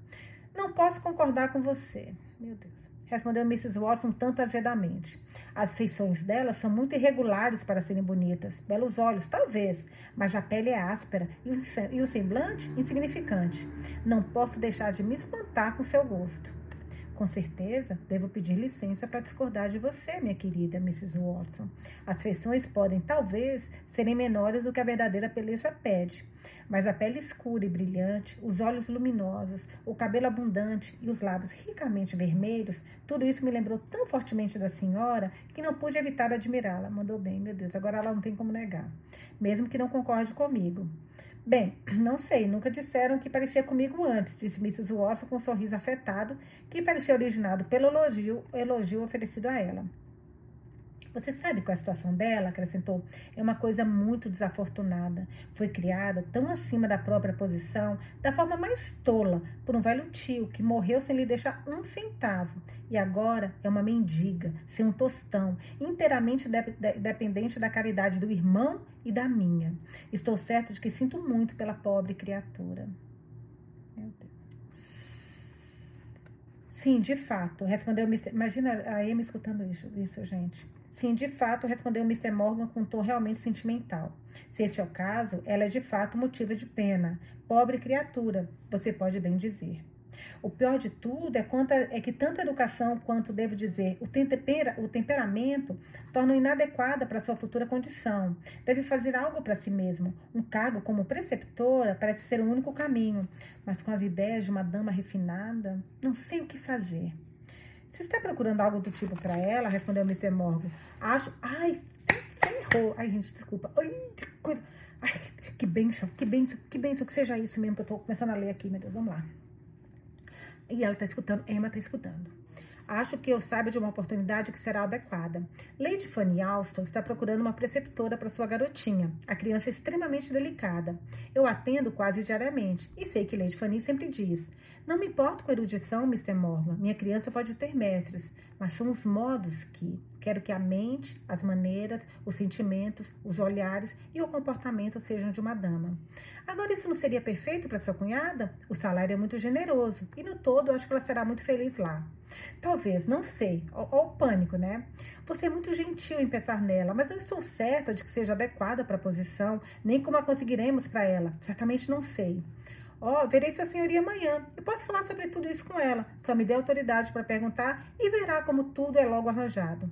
Não posso concordar com você. Meu Deus respondeu Mrs. Watson tanto azedamente. As feições dela são muito irregulares para serem bonitas. Belos olhos, talvez, mas a pele é áspera e o semblante insignificante. Não posso deixar de me espantar com seu gosto. Com certeza, devo pedir licença para discordar de você, minha querida Mrs. Watson. As feições podem, talvez, serem menores do que a verdadeira beleza pede, mas a pele escura e brilhante, os olhos luminosos, o cabelo abundante e os lábios ricamente vermelhos, tudo isso me lembrou tão fortemente da senhora que não pude evitar admirá-la. Mandou bem, meu Deus, agora ela não tem como negar, mesmo que não concorde comigo. Bem, não sei, nunca disseram que parecia comigo antes, disse Mrs. Watson com um sorriso afetado, que parecia originado pelo elogio, elogio oferecido a ela. Você sabe qual é a situação dela? Acrescentou. É uma coisa muito desafortunada. Foi criada tão acima da própria posição, da forma mais tola, por um velho tio que morreu sem lhe deixar um centavo. E agora é uma mendiga, sem um tostão, inteiramente de de dependente da caridade do irmão e da minha. Estou certa de que sinto muito pela pobre criatura. Meu Deus. Sim, de fato, respondeu o Mr. Imagina a Amy escutando isso, isso, gente. Sim, de fato, respondeu Mr. Morgan com um tom realmente sentimental. Se esse é o caso, ela é de fato motivo de pena. Pobre criatura, você pode bem dizer. O pior de tudo é, quanto, é que tanto a educação quanto, devo dizer, o, tempera, o temperamento tornam inadequada para sua futura condição. Deve fazer algo para si mesmo. Um cargo como preceptora parece ser o único caminho, mas com as ideias de uma dama refinada, não sei o que fazer. Você está procurando algo do tipo para ela? Respondeu Mr. Morgan. Acho. Ai, errou. Ai, gente, desculpa. Ai, que coisa. Ai, que benção, que benção, que benção que seja isso mesmo que eu tô começando a ler aqui, meu Deus. Vamos lá. E ela tá escutando, Emma tá escutando. Acho que eu saiba de uma oportunidade que será adequada. Lady Fanny Alston está procurando uma preceptora para sua garotinha. A criança é extremamente delicada. Eu atendo quase diariamente e sei que Lady Fanny sempre diz: Não me importo com a erudição, Mr. Morgan. Minha criança pode ter mestres, mas são os modos que. Quero que a mente, as maneiras, os sentimentos, os olhares e o comportamento sejam de uma dama. Agora, isso não seria perfeito para sua cunhada? O salário é muito generoso e, no todo, acho que ela será muito feliz lá. Talvez, não sei. Olha o pânico, né? Você é muito gentil em pensar nela, mas não estou certa de que seja adequada para a posição, nem como a conseguiremos para ela. Certamente não sei. Ó, oh, verei sua senhoria amanhã e posso falar sobre tudo isso com ela. Só me dê autoridade para perguntar e verá como tudo é logo arranjado.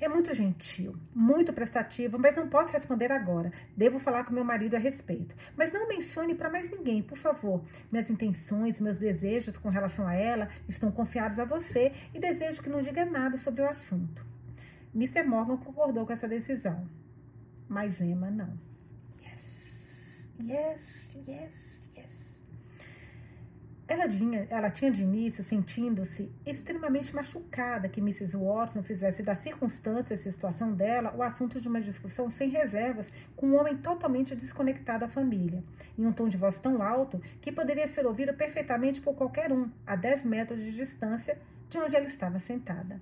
É muito gentil, muito prestativo, mas não posso responder agora. Devo falar com meu marido a respeito. Mas não mencione para mais ninguém, por favor. Minhas intenções, meus desejos com relação a ela estão confiados a você e desejo que não diga nada sobre o assunto. Mr. Morgan concordou com essa decisão, mas Emma não. Yes, yes, yes. Ela tinha, ela tinha de início sentindo-se extremamente machucada que Mrs. Watson fizesse das circunstâncias e situação dela o assunto de uma discussão sem reservas com um homem totalmente desconectado da família, em um tom de voz tão alto que poderia ser ouvido perfeitamente por qualquer um, a 10 metros de distância de onde ela estava sentada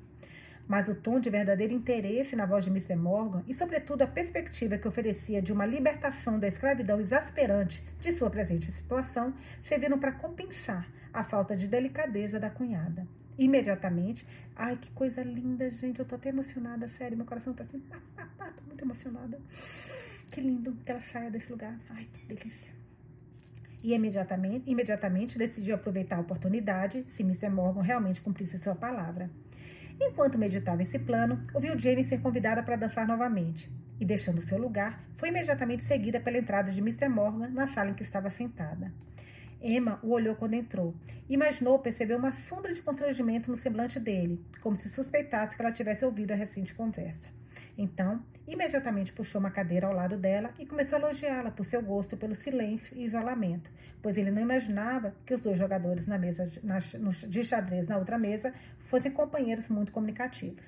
mas o tom de verdadeiro interesse na voz de Mr. Morgan e, sobretudo, a perspectiva que oferecia de uma libertação da escravidão exasperante de sua presente situação serviram para compensar a falta de delicadeza da cunhada. Imediatamente, ai que coisa linda, gente, eu tô até emocionada, sério, meu coração tá assim, pá, pá, pá, tô muito emocionada. Que lindo que ela saia desse lugar, ai que delícia. E imediatamente, imediatamente decidiu aproveitar a oportunidade, se Mr. Morgan realmente cumprisse sua palavra. Enquanto meditava esse plano, ouviu Jane ser convidada para dançar novamente. E, deixando seu lugar, foi imediatamente seguida pela entrada de Mr. Morgan na sala em que estava sentada. Emma o olhou quando entrou. Imaginou perceber uma sombra de constrangimento no semblante dele, como se suspeitasse que ela tivesse ouvido a recente conversa. Então, imediatamente puxou uma cadeira ao lado dela e começou a elogiá-la por seu gosto pelo silêncio e isolamento, pois ele não imaginava que os dois jogadores na mesa de xadrez na outra mesa fossem companheiros muito comunicativos.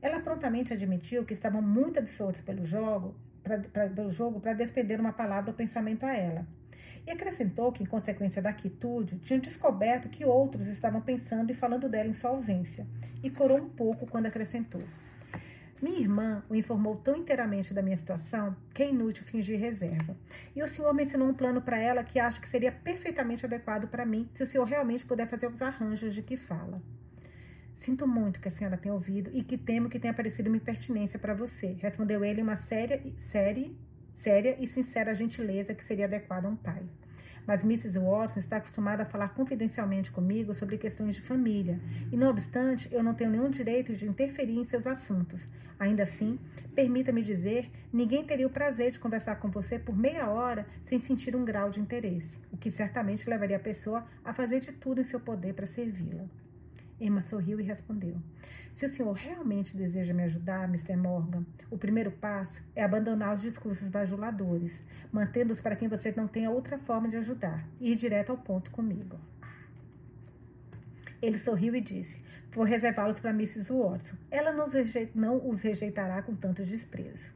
Ela prontamente admitiu que estavam muito absortos pelo jogo, pra, pra, pelo jogo para despender uma palavra ou pensamento a ela. E acrescentou que, em consequência da quietude, tinham descoberto que outros estavam pensando e falando dela em sua ausência, e corou um pouco quando acrescentou. Minha irmã o informou tão inteiramente da minha situação que é inútil fingir reserva. E o senhor mencionou um plano para ela que acho que seria perfeitamente adequado para mim, se o senhor realmente puder fazer os arranjos de que fala. Sinto muito que a senhora tenha ouvido e que temo que tenha parecido uma impertinência para você, respondeu ele uma séria, séria, séria e sincera gentileza que seria adequada a um pai mas Mrs. Watson está acostumada a falar confidencialmente comigo sobre questões de família, e não obstante, eu não tenho nenhum direito de interferir em seus assuntos. Ainda assim, permita-me dizer, ninguém teria o prazer de conversar com você por meia hora sem sentir um grau de interesse, o que certamente levaria a pessoa a fazer de tudo em seu poder para servi-la. Emma sorriu e respondeu: se o senhor realmente deseja me ajudar, Mr. Morgan, o primeiro passo é abandonar os discursos bajuladores, mantendo-os para quem você não tenha outra forma de ajudar, e ir direto ao ponto comigo. Ele sorriu e disse: Vou reservá-los para Mrs. Watson. Ela não os rejeitará com tanto desprezo.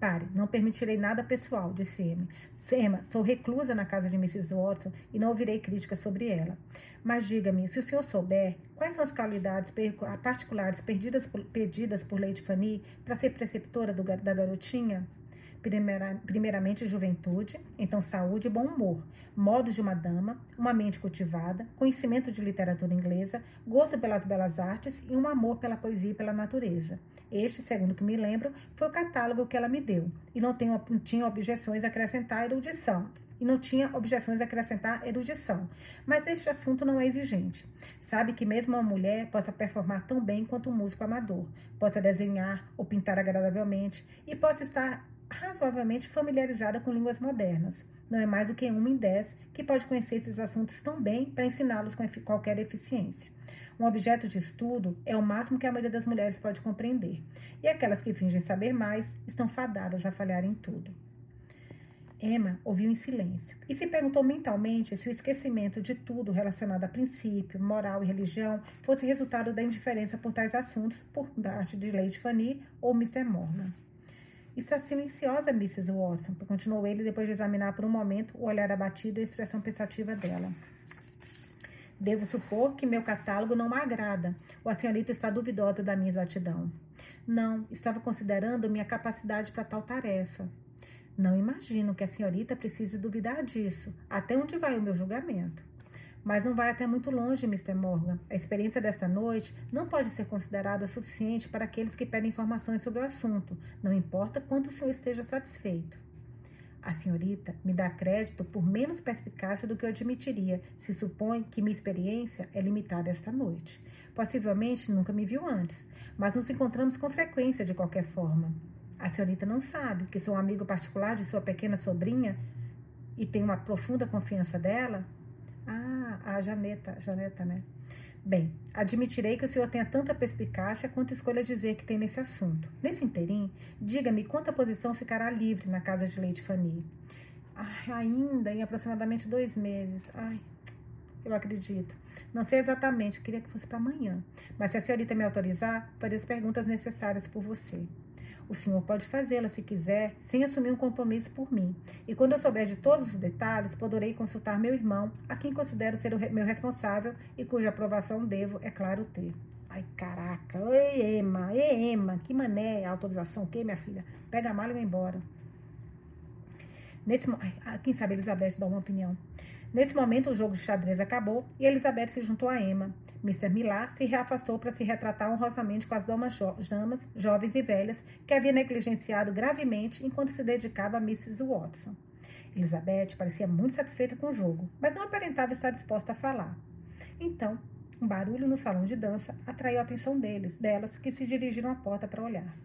Pare, não permitirei nada pessoal, disse Emma. Emma, sou reclusa na casa de Mrs. Watson e não ouvirei críticas sobre ela. Mas diga-me, se o senhor souber, quais são as qualidades particulares perdidas por, pedidas por Lady Fanny para ser preceptora do, da garotinha? Primeira, primeiramente juventude, então saúde e bom humor, modos de uma dama, uma mente cultivada, conhecimento de literatura inglesa, gosto pelas belas artes e um amor pela poesia e pela natureza. Este, segundo que me lembro, foi o catálogo que ela me deu, e não, tenho, não tinha objeções a acrescentar erudição. E não tinha objeções a acrescentar erudição. Mas este assunto não é exigente. Sabe que mesmo uma mulher possa performar tão bem quanto um músico amador, possa desenhar ou pintar agradavelmente e possa estar razoavelmente familiarizada com línguas modernas. Não é mais do que uma em dez que pode conhecer esses assuntos tão bem para ensiná-los com qualquer eficiência. Um objeto de estudo é o máximo que a maioria das mulheres pode compreender, e aquelas que fingem saber mais estão fadadas a falhar em tudo. Emma ouviu em silêncio e se perguntou mentalmente se o esquecimento de tudo relacionado a princípio, moral e religião fosse resultado da indiferença por tais assuntos por parte de Lady Fanny ou Mr. Morgan. Está silenciosa, Mrs. Watson, continuou ele depois de examinar por um momento o olhar abatido e a expressão pensativa dela. Devo supor que meu catálogo não agrada, ou a senhorita está duvidosa da minha exatidão. Não, estava considerando minha capacidade para tal tarefa. Não imagino que a senhorita precise duvidar disso. Até onde vai o meu julgamento? Mas não vai até muito longe, Mr. Morgan. A experiência desta noite não pode ser considerada suficiente para aqueles que pedem informações sobre o assunto, não importa quanto o senhor esteja satisfeito. A senhorita me dá crédito por menos perspicácia do que eu admitiria se supõe que minha experiência é limitada esta noite. Possivelmente nunca me viu antes, mas nos encontramos com frequência de qualquer forma. A senhorita não sabe que sou um amigo particular de sua pequena sobrinha e tenho uma profunda confiança dela? Ah, a Janeta, Janeta, né? Bem, admitirei que o senhor tenha tanta perspicácia quanto escolha dizer que tem nesse assunto. Nesse interim, diga-me quanta posição ficará livre na casa de Lady Fanny. Ai, ainda em aproximadamente dois meses. Ai, eu acredito. Não sei exatamente, queria que fosse para amanhã. Mas se a senhorita me autorizar, farei as perguntas necessárias por você. O senhor pode fazê-la se quiser, sem assumir um compromisso por mim. E quando eu souber de todos os detalhes, poderei consultar meu irmão, a quem considero ser o meu responsável e cuja aprovação devo, é claro, ter. Ai, caraca. Ei, Emma, ei, Emma, que mané, autorização o quê, minha filha? Pega a mala e vai embora. Nesse, ai, quem sabe Elizabeth dá uma opinião. Nesse momento, o jogo de xadrez acabou e Elizabeth se juntou a Emma. Mr. Millar se reafastou para se retratar honrosamente com as damas, jo damas jovens e velhas que havia negligenciado gravemente enquanto se dedicava a Mrs. Watson. Elizabeth parecia muito satisfeita com o jogo, mas não aparentava estar disposta a falar. Então, um barulho no salão de dança atraiu a atenção deles, delas, que se dirigiram à porta para olhar.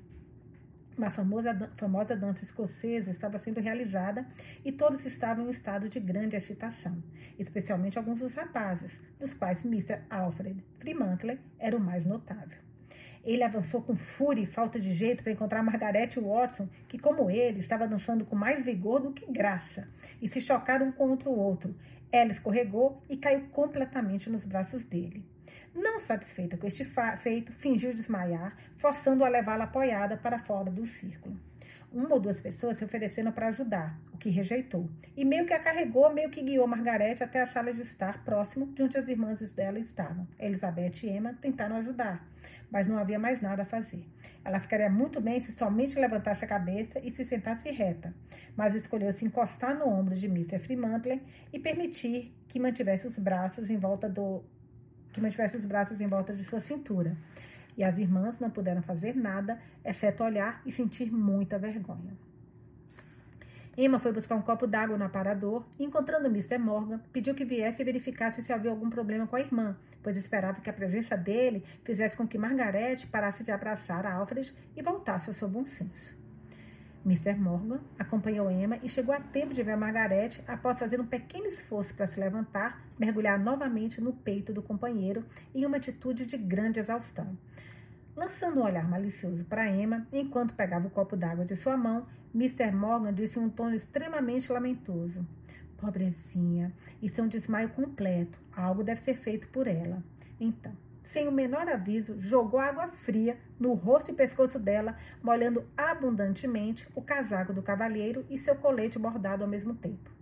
Uma famosa, famosa dança escocesa estava sendo realizada e todos estavam em estado de grande excitação, especialmente alguns dos rapazes, dos quais Mr. Alfred Fremantle era o mais notável. Ele avançou com fúria e falta de jeito para encontrar Margaret Watson, que, como ele, estava dançando com mais vigor do que graça, e se chocaram um contra o outro. Ela escorregou e caiu completamente nos braços dele. Não satisfeita com este feito, fingiu desmaiar, forçando-a a levá-la apoiada para fora do círculo. Uma ou duas pessoas se ofereceram para ajudar, o que rejeitou, e meio que a carregou, meio que guiou Margarete até a sala de estar, próximo de onde as irmãs dela estavam. Elizabeth e Emma tentaram ajudar, mas não havia mais nada a fazer. Ela ficaria muito bem se somente levantasse a cabeça e se sentasse reta, mas escolheu se encostar no ombro de Mr. Fremantle e permitir que mantivesse os braços em volta do que mantivesse os braços em volta de sua cintura. E as irmãs não puderam fazer nada, exceto olhar e sentir muita vergonha. Emma foi buscar um copo d'água no aparador e, encontrando Mr. Morgan, pediu que viesse e verificasse se havia algum problema com a irmã, pois esperava que a presença dele fizesse com que Margarete parasse de abraçar a Alfred e voltasse ao seu bom senso. Mr. Morgan acompanhou Emma e chegou a tempo de ver Margarete após fazer um pequeno esforço para se levantar, mergulhar novamente no peito do companheiro em uma atitude de grande exaustão. Lançando um olhar malicioso para Emma, enquanto pegava o copo d'água de sua mão, Mr. Morgan disse em um tom extremamente lamentoso: Pobrezinha, isso é um desmaio completo. Algo deve ser feito por ela. Então, sem o menor aviso, jogou água fria no rosto e pescoço dela, molhando abundantemente o casaco do cavalheiro e seu colete bordado ao mesmo tempo.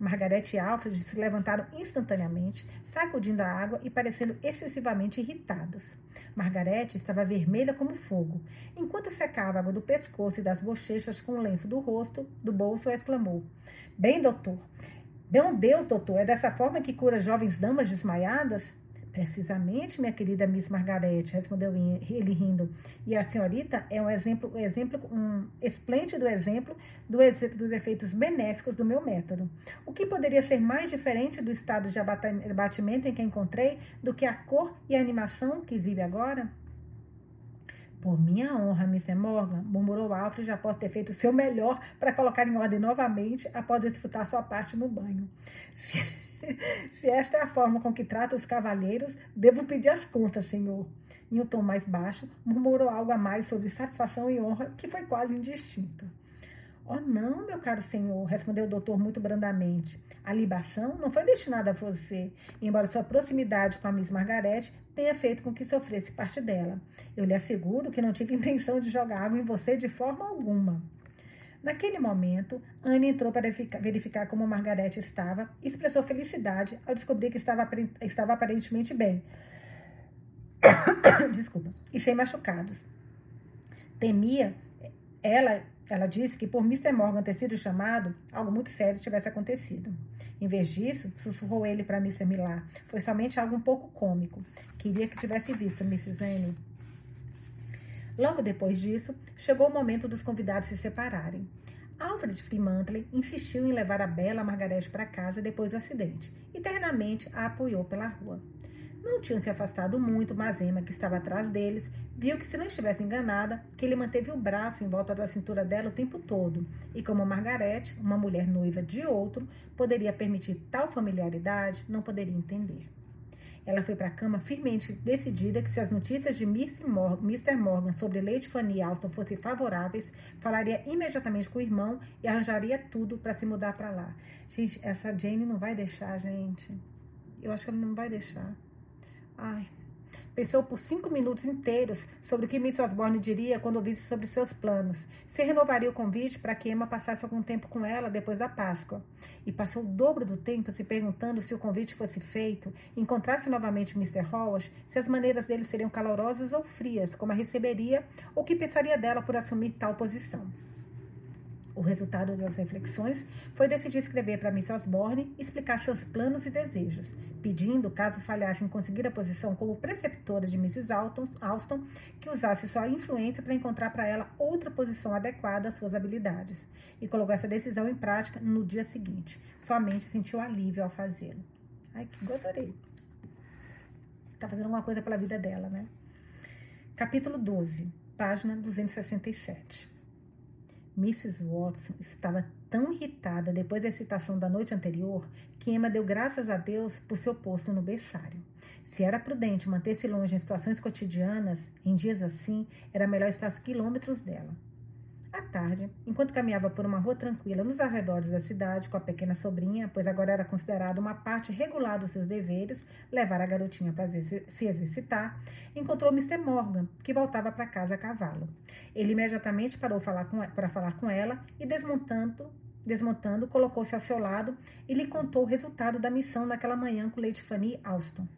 Margarete e Alfred se levantaram instantaneamente, sacudindo a água e parecendo excessivamente irritados. Margarete estava vermelha como fogo. Enquanto secava a água do pescoço e das bochechas com o lenço do rosto, do bolso, exclamou: Bem, doutor. Bom Deus, doutor, é dessa forma que cura jovens damas desmaiadas? Precisamente, minha querida Miss Margarete, respondeu ele rindo. E a senhorita é um exemplo, exemplo um esplêndido exemplo do, dos efeitos benéficos do meu método. O que poderia ser mais diferente do estado de abatimento em que encontrei do que a cor e a animação que exibe agora? Por minha honra, Mr. Morgan, murmurou Alfred após ter feito o seu melhor para colocar em ordem novamente após desfrutar sua parte no banho. Se <laughs> esta é a forma com que trata os cavalheiros, devo pedir as contas, senhor. Em um tom mais baixo, murmurou algo a mais sobre satisfação e honra, que foi quase indistinto. Oh, não, meu caro senhor, respondeu o doutor muito brandamente. A libação não foi destinada a você, embora sua proximidade com a Miss Margarete tenha feito com que sofresse parte dela. Eu lhe asseguro que não tive <laughs> intenção de jogar água em você de forma alguma. Naquele momento, Anne entrou para verificar como Margarete estava e expressou felicidade ao descobrir que estava, aparentemente bem. <coughs> Desculpa. E sem machucados. Temia, ela, ela disse que por Mr. Morgan ter sido chamado, algo muito sério tivesse acontecido. Em vez disso, sussurrou ele para Mr. Millar. Foi somente algo um pouco cômico. Queria que tivesse visto, Mrs. Anne. Logo depois disso, chegou o momento dos convidados se separarem. Alfred Fremantle insistiu em levar a bela Margarete para casa depois do acidente e ternamente a apoiou pela rua. Não tinham se afastado muito, mas Emma, que estava atrás deles, viu que se não estivesse enganada, que ele manteve o braço em volta da cintura dela o tempo todo, e como Margarete, uma mulher noiva de outro, poderia permitir tal familiaridade, não poderia entender. Ela foi para a cama firmemente decidida que se as notícias de Mr. Morgan sobre Lady Fanny Alston fossem favoráveis, falaria imediatamente com o irmão e arranjaria tudo para se mudar para lá. Gente, essa Jane não vai deixar, gente. Eu acho que ela não vai deixar. Ai, Pensou por cinco minutos inteiros sobre o que Miss Osborne diria quando ouvisse sobre seus planos. Se renovaria o convite para que Emma passasse algum tempo com ela depois da Páscoa. E passou o dobro do tempo se perguntando se o convite fosse feito, encontrasse novamente Mr. Howard, se as maneiras dele seriam calorosas ou frias, como a receberia, ou o que pensaria dela por assumir tal posição. O resultado das reflexões foi decidir escrever para Miss Osborne e explicar seus planos e desejos, pedindo, caso falhasse em conseguir a posição como preceptora de Mrs. Alston, que usasse sua influência para encontrar para ela outra posição adequada às suas habilidades, e colocou essa decisão em prática no dia seguinte. Sua mente sentiu alívio ao fazê-lo. Ai, que gostei. Tá fazendo alguma coisa pela vida dela, né? Capítulo 12, página 267. Mrs. Watson estava tão irritada depois da excitação da noite anterior que Emma deu graças a Deus por seu posto no berçário. Se era prudente manter-se longe em situações cotidianas, em dias assim, era melhor estar a quilômetros dela. À tarde, enquanto caminhava por uma rua tranquila nos arredores da cidade com a pequena sobrinha, pois agora era considerada uma parte regular dos seus deveres levar a garotinha para se exercitar, encontrou Mr. Morgan, que voltava para casa a cavalo. Ele imediatamente parou para falar com ela e, desmontando, desmontando colocou-se ao seu lado e lhe contou o resultado da missão naquela manhã com Lady Fanny Alston.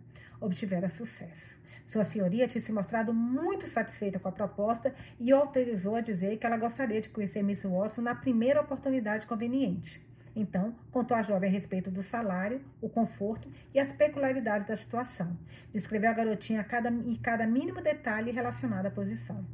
Obtivera sucesso. Sua senhoria tinha se mostrado muito satisfeita com a proposta e autorizou a dizer que ela gostaria de conhecer Miss Watson na primeira oportunidade conveniente. Então, contou à jovem a respeito do salário, o conforto e as peculiaridades da situação. Descreveu a garotinha cada, e cada mínimo detalhe relacionado à posição.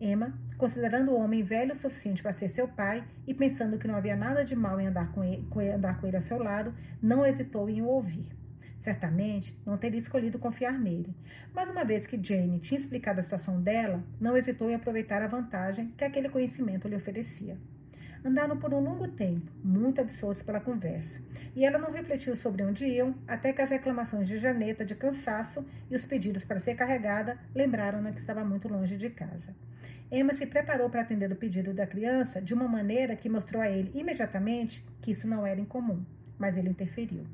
Emma, considerando o homem velho o suficiente para ser seu pai e pensando que não havia nada de mal em andar com ele, andar com ele ao seu lado, não hesitou em o ouvir. Certamente não teria escolhido confiar nele, mas uma vez que Jane tinha explicado a situação dela, não hesitou em aproveitar a vantagem que aquele conhecimento lhe oferecia. Andaram por um longo tempo, muito absortos pela conversa, e ela não refletiu sobre onde iam até que as reclamações de Janeta de cansaço e os pedidos para ser carregada lembraram-na que estava muito longe de casa. Emma se preparou para atender o pedido da criança de uma maneira que mostrou a ele imediatamente que isso não era incomum, mas ele interferiu.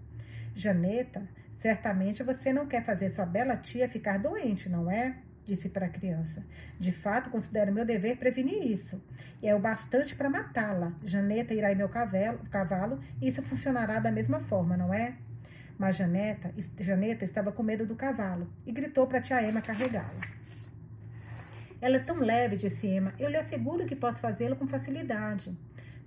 Janeta Certamente você não quer fazer sua bela tia ficar doente, não é? Disse para a criança. De fato, considero meu dever prevenir isso. E é o bastante para matá-la. Janeta irá em meu cavalo, cavalo e isso funcionará da mesma forma, não é? Mas Janeta, Janeta estava com medo do cavalo e gritou para a tia Emma carregá-la. Ela é tão leve, disse Emma, eu lhe asseguro que posso fazê-lo com facilidade.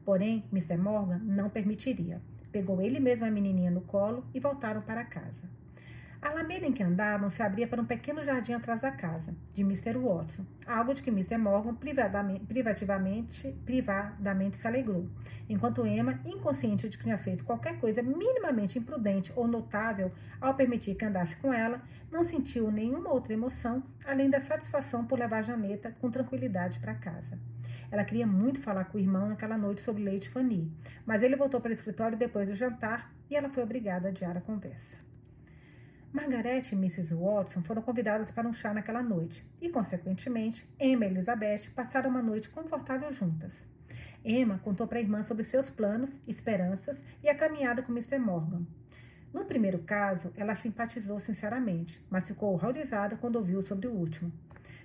Porém, Mr. Morgan não permitiria. Pegou ele mesmo a menininha no colo e voltaram para casa. A alameda em que andavam se abria para um pequeno jardim atrás da casa, de Mr. Watson, algo de que Mr. Morgan privadamente, privadamente se alegrou, enquanto Emma, inconsciente de que tinha feito qualquer coisa minimamente imprudente ou notável ao permitir que andasse com ela, não sentiu nenhuma outra emoção além da satisfação por levar Janeta com tranquilidade para casa. Ela queria muito falar com o irmão naquela noite sobre Leite Fanny, mas ele voltou para o escritório depois do jantar e ela foi obrigada a adiar a conversa. Margaret e Mrs. Watson foram convidadas para um chá naquela noite e, consequentemente, Emma e Elizabeth passaram uma noite confortável juntas. Emma contou para a irmã sobre seus planos, esperanças e a caminhada com Mr. Morgan. No primeiro caso, ela simpatizou sinceramente, mas ficou horrorizada quando ouviu sobre o último.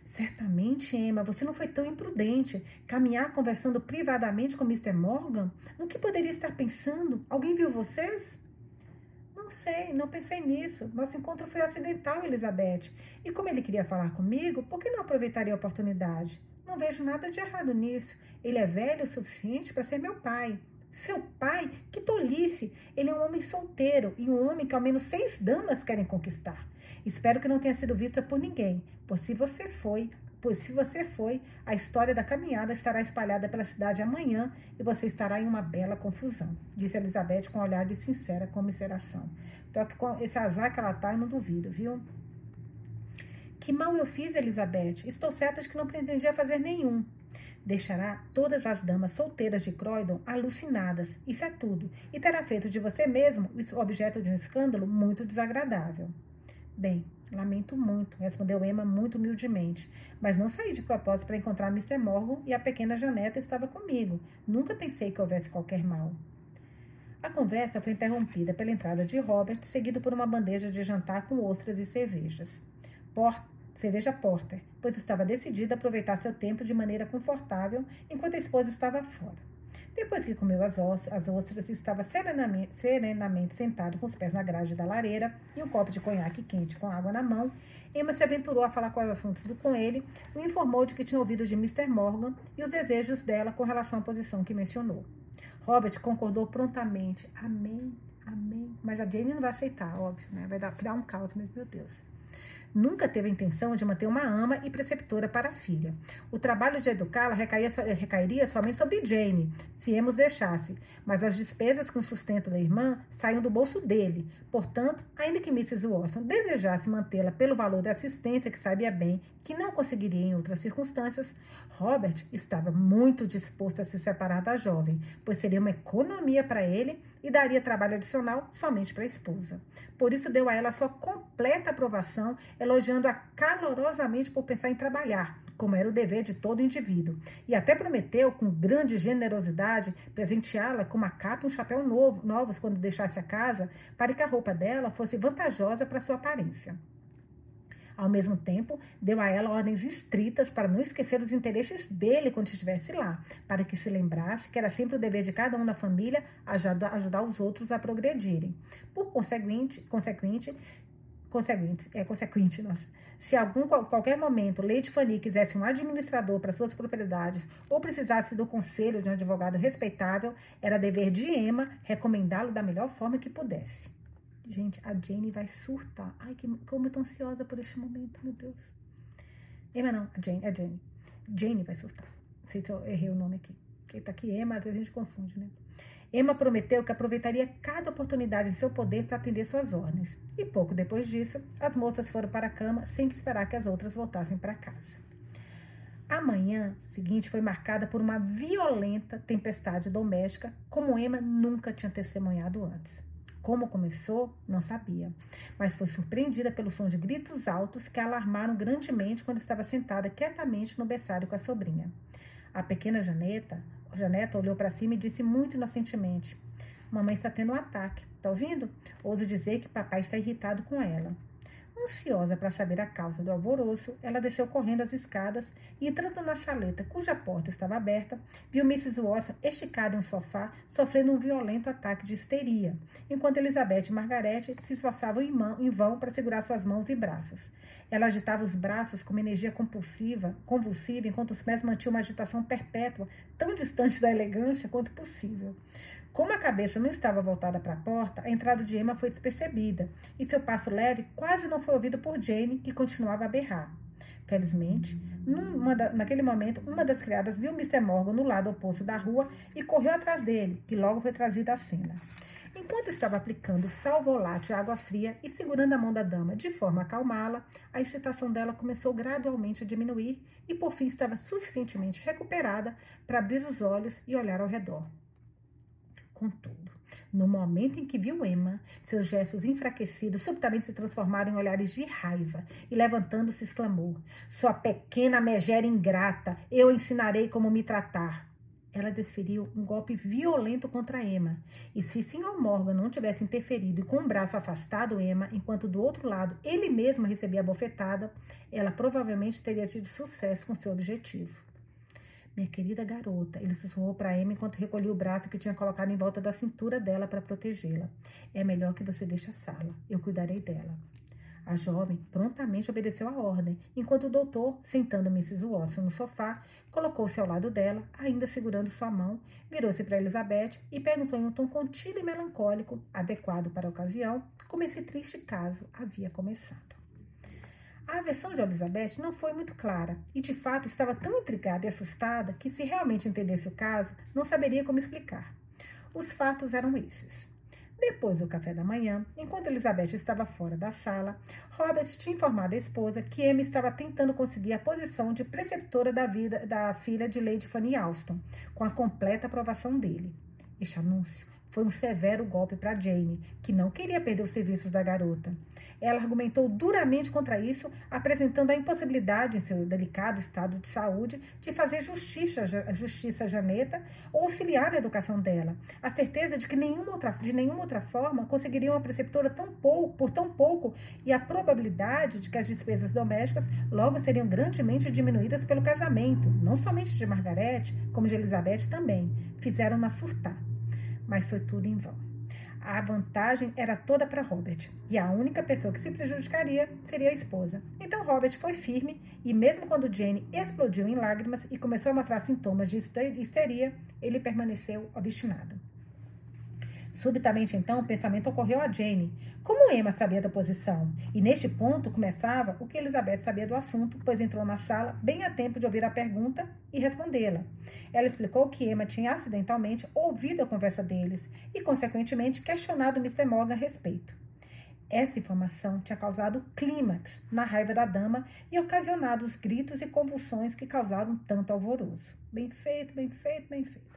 Certamente, Emma, você não foi tão imprudente. Caminhar conversando privadamente com Mr. Morgan? No que poderia estar pensando? Alguém viu vocês? Não sei, não pensei nisso. Nosso encontro foi acidental, Elizabeth. E como ele queria falar comigo, por que não aproveitaria a oportunidade? Não vejo nada de errado nisso. Ele é velho o suficiente para ser meu pai. Seu pai? Que tolice! Ele é um homem solteiro e um homem que ao menos seis damas querem conquistar. Espero que não tenha sido vista por ninguém, pois se você foi, pois se você foi, a história da caminhada estará espalhada pela cidade amanhã e você estará em uma bela confusão, disse Elizabeth com um olhar de sincera comiseração. Então, com esse azar que ela tá, eu não duvido, viu? Que mal eu fiz, Elizabeth? Estou certa de que não pretendia fazer nenhum. Deixará todas as damas solteiras de Croydon alucinadas, isso é tudo, e terá feito de você mesmo o objeto de um escândalo muito desagradável. Bem, lamento muito, respondeu Emma muito humildemente, mas não saí de propósito para encontrar Mr. Morgan e a pequena Janeta estava comigo. Nunca pensei que houvesse qualquer mal. A conversa foi interrompida pela entrada de Robert, seguido por uma bandeja de jantar com ostras e cervejas. Por cerveja Porter, pois estava decidida a aproveitar seu tempo de maneira confortável enquanto a esposa estava fora. Depois que comeu as, as ostras, estava serenamente, serenamente sentado com os pés na grade da lareira e um copo de conhaque quente com água na mão. Emma se aventurou a falar quais assuntos do com ele e o informou de que tinha ouvido de Mr. Morgan e os desejos dela com relação à posição que mencionou. Robert concordou prontamente. Amém, amém. Mas a Jane não vai aceitar, óbvio, né? Vai dar, criar um caos, mas meu Deus nunca teve a intenção de manter uma ama e preceptora para a filha. O trabalho de educá-la recairia somente sobre Jane, se Emos deixasse, mas as despesas com o sustento da irmã saíam do bolso dele. Portanto, ainda que Mrs. Watson desejasse mantê-la pelo valor da assistência que sabia bem que não conseguiria em outras circunstâncias, Robert estava muito disposto a se separar da jovem, pois seria uma economia para ele e daria trabalho adicional somente para a esposa. Por isso, deu a ela sua completa aprovação, elogiando-a calorosamente por pensar em trabalhar, como era o dever de todo indivíduo, e até prometeu, com grande generosidade, presenteá-la com uma capa e um chapéu novo, novos quando deixasse a casa, para que a roupa dela fosse vantajosa para sua aparência. Ao mesmo tempo, deu a ela ordens estritas para não esquecer os interesses dele quando estivesse lá, para que se lembrasse que era sempre o dever de cada um da família ajudar, os outros a progredirem. Por consequente, consequente, consequente, é consequente, nossa. Se algum qualquer momento Lady Fanny quisesse um administrador para suas propriedades ou precisasse do conselho de um advogado respeitável, era dever de Emma recomendá-lo da melhor forma que pudesse. Gente, a Jane vai surtar. Ai, que, como eu tô ansiosa por este momento, meu Deus. Emma não, a Jane, a Jane. Jane vai surtar. Não sei se eu errei o nome aqui. Porque tá aqui Emma, às vezes a gente confunde, né? Emma prometeu que aproveitaria cada oportunidade em seu poder para atender suas ordens. E pouco depois disso, as moças foram para a cama sem que esperar que as outras voltassem para casa. A manhã seguinte foi marcada por uma violenta tempestade doméstica, como Emma nunca tinha testemunhado antes. Como começou, não sabia, mas foi surpreendida pelo som de gritos altos que a alarmaram grandemente quando estava sentada quietamente no berçário com a sobrinha. A pequena Janeta, Janeta olhou para cima e disse muito inocentemente: Mamãe está tendo um ataque. Tá ouvindo? Ouso dizer que papai está irritado com ela. Ansiosa para saber a causa do alvoroço, ela desceu correndo as escadas e, entrando na saleta, cuja porta estava aberta, viu Mrs. Watson esticada em um sofá, sofrendo um violento ataque de histeria, enquanto Elizabeth e Margaret se esforçavam em vão para segurar suas mãos e braços. Ela agitava os braços com uma energia compulsiva, convulsiva, enquanto os pés mantinham uma agitação perpétua, tão distante da elegância quanto possível. Como a cabeça não estava voltada para a porta, a entrada de Emma foi despercebida e seu passo leve quase não foi ouvido por Jane, que continuava a berrar. Felizmente, da, naquele momento, uma das criadas viu Mr. Morgan no lado oposto da rua e correu atrás dele, que logo foi trazido à cena. Enquanto estava aplicando sal volátil à água fria e segurando a mão da dama de forma a acalmá-la, a excitação dela começou gradualmente a diminuir e, por fim, estava suficientemente recuperada para abrir os olhos e olhar ao redor. Contudo, no momento em que viu Emma, seus gestos enfraquecidos subitamente se transformaram em olhares de raiva e, levantando-se, exclamou: Sua pequena megera ingrata, eu ensinarei como me tratar. Ela desferiu um golpe violento contra Emma, e se Sr. Morgan não tivesse interferido e com o braço afastado Emma, enquanto do outro lado ele mesmo recebia a bofetada, ela provavelmente teria tido sucesso com seu objetivo. Minha querida garota, ele sussurrou para Emma enquanto recolhia o braço que tinha colocado em volta da cintura dela para protegê-la. É melhor que você deixe a sala. Eu cuidarei dela. A jovem prontamente obedeceu à ordem, enquanto o doutor, sentando Mrs. Watson no sofá, colocou-se ao lado dela, ainda segurando sua mão, virou-se para Elizabeth e perguntou em um tom contido e melancólico, adequado para a ocasião, como esse triste caso havia começado. A versão de Elizabeth não foi muito clara e, de fato, estava tão intrigada e assustada que, se realmente entendesse o caso, não saberia como explicar. Os fatos eram esses. Depois do café da manhã, enquanto Elizabeth estava fora da sala, Robert tinha informado a esposa que Emma estava tentando conseguir a posição de preceptora da, vida, da filha de Lady Fanny Alston, com a completa aprovação dele. Este anúncio foi um severo golpe para Jane, que não queria perder os serviços da garota. Ela argumentou duramente contra isso, apresentando a impossibilidade, em seu delicado estado de saúde, de fazer justiça, justiça a Janeta ou auxiliar na educação dela. A certeza de que nenhuma outra, de nenhuma outra forma conseguiria uma preceptora tão pouco, por tão pouco e a probabilidade de que as despesas domésticas logo seriam grandemente diminuídas pelo casamento, não somente de Margarete, como de Elizabeth também, fizeram-na surtar. Mas foi tudo em vão. A vantagem era toda para Robert, e a única pessoa que se prejudicaria seria a esposa. Então Robert foi firme, e mesmo quando Jane explodiu em lágrimas e começou a mostrar sintomas de histeria, ele permaneceu obstinado. Subitamente, então, o pensamento ocorreu a Jane. Como Emma sabia da posição? E neste ponto começava o que Elizabeth sabia do assunto, pois entrou na sala bem a tempo de ouvir a pergunta e respondê-la. Ela explicou que Emma tinha acidentalmente ouvido a conversa deles e, consequentemente, questionado Mr. Morgan a respeito. Essa informação tinha causado clímax na raiva da dama e ocasionado os gritos e convulsões que causaram tanto alvoroço. Bem feito, bem feito, bem feito.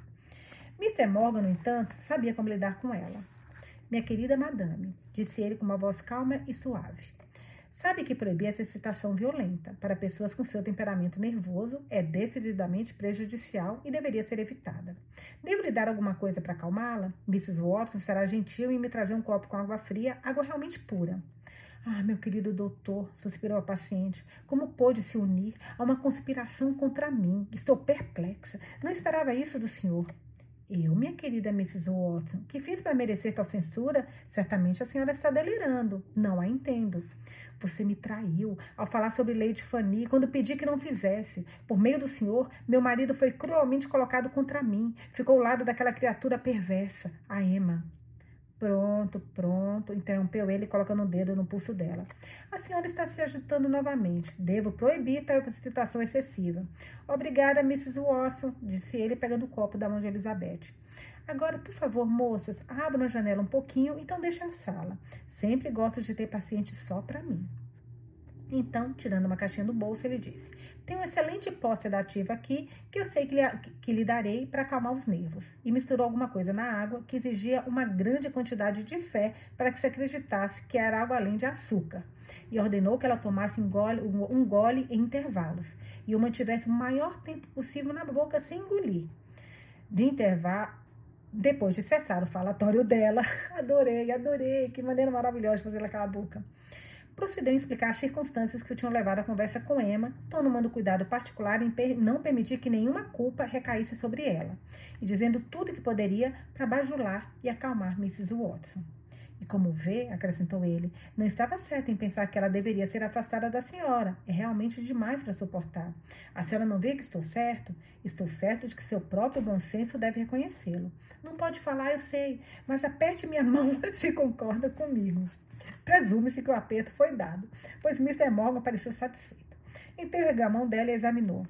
Mr. Morgan, no entanto, sabia como lidar com ela. Minha querida madame, disse ele com uma voz calma e suave. Sabe que proibir essa excitação violenta para pessoas com seu temperamento nervoso é decididamente prejudicial e deveria ser evitada. Devo lhe dar alguma coisa para acalmá-la? Mrs. Watson será gentil em me trazer um copo com água fria, água realmente pura. Ah, meu querido doutor, suspirou a paciente, como pôde se unir a uma conspiração contra mim? Estou perplexa. Não esperava isso do senhor. Eu, minha querida Mrs. Watson, que fiz para merecer tal censura? Certamente a senhora está delirando. Não a entendo. Você me traiu ao falar sobre Lady Fanny quando pedi que não fizesse. Por meio do senhor, meu marido foi cruelmente colocado contra mim. Ficou ao lado daquela criatura perversa, a Emma. Pronto, pronto, interrompeu ele, colocando o dedo no pulso dela. A senhora está se agitando novamente. Devo proibir tal excitação excessiva. Obrigada, Mrs. Watson, disse ele, pegando o copo da mão de Elizabeth. Agora, por favor, moças, abram a janela um pouquinho, então deixe a sala. Sempre gosto de ter paciente só para mim. Então, tirando uma caixinha do bolso, ele disse: Tem um excelente pó sedativo aqui que eu sei que lhe, que lhe darei para acalmar os nervos. E misturou alguma coisa na água que exigia uma grande quantidade de fé para que se acreditasse que era água além de açúcar. E ordenou que ela tomasse um gole, um gole em intervalos e o mantivesse o maior tempo possível na boca sem engolir. De intervalo depois de cessar o falatório dela, <laughs> adorei, adorei, que maneira maravilhosa de fazer ela calar a boca. Procedeu em explicar as circunstâncias que o tinham levado à conversa com Emma, tomando cuidado particular em per não permitir que nenhuma culpa recaísse sobre ela, e dizendo tudo o que poderia para bajular e acalmar Mrs. Watson. E como vê, acrescentou ele, não estava certo em pensar que ela deveria ser afastada da senhora. É realmente demais para suportar. A senhora não vê que estou certo? Estou certo de que seu próprio bom senso deve reconhecê-lo. Não pode falar, eu sei, mas aperte minha <laughs> mão se concorda comigo. Presume-se que o aperto foi dado, pois Mr. Morgan pareceu satisfeito. Interrogou a mão dela e examinou.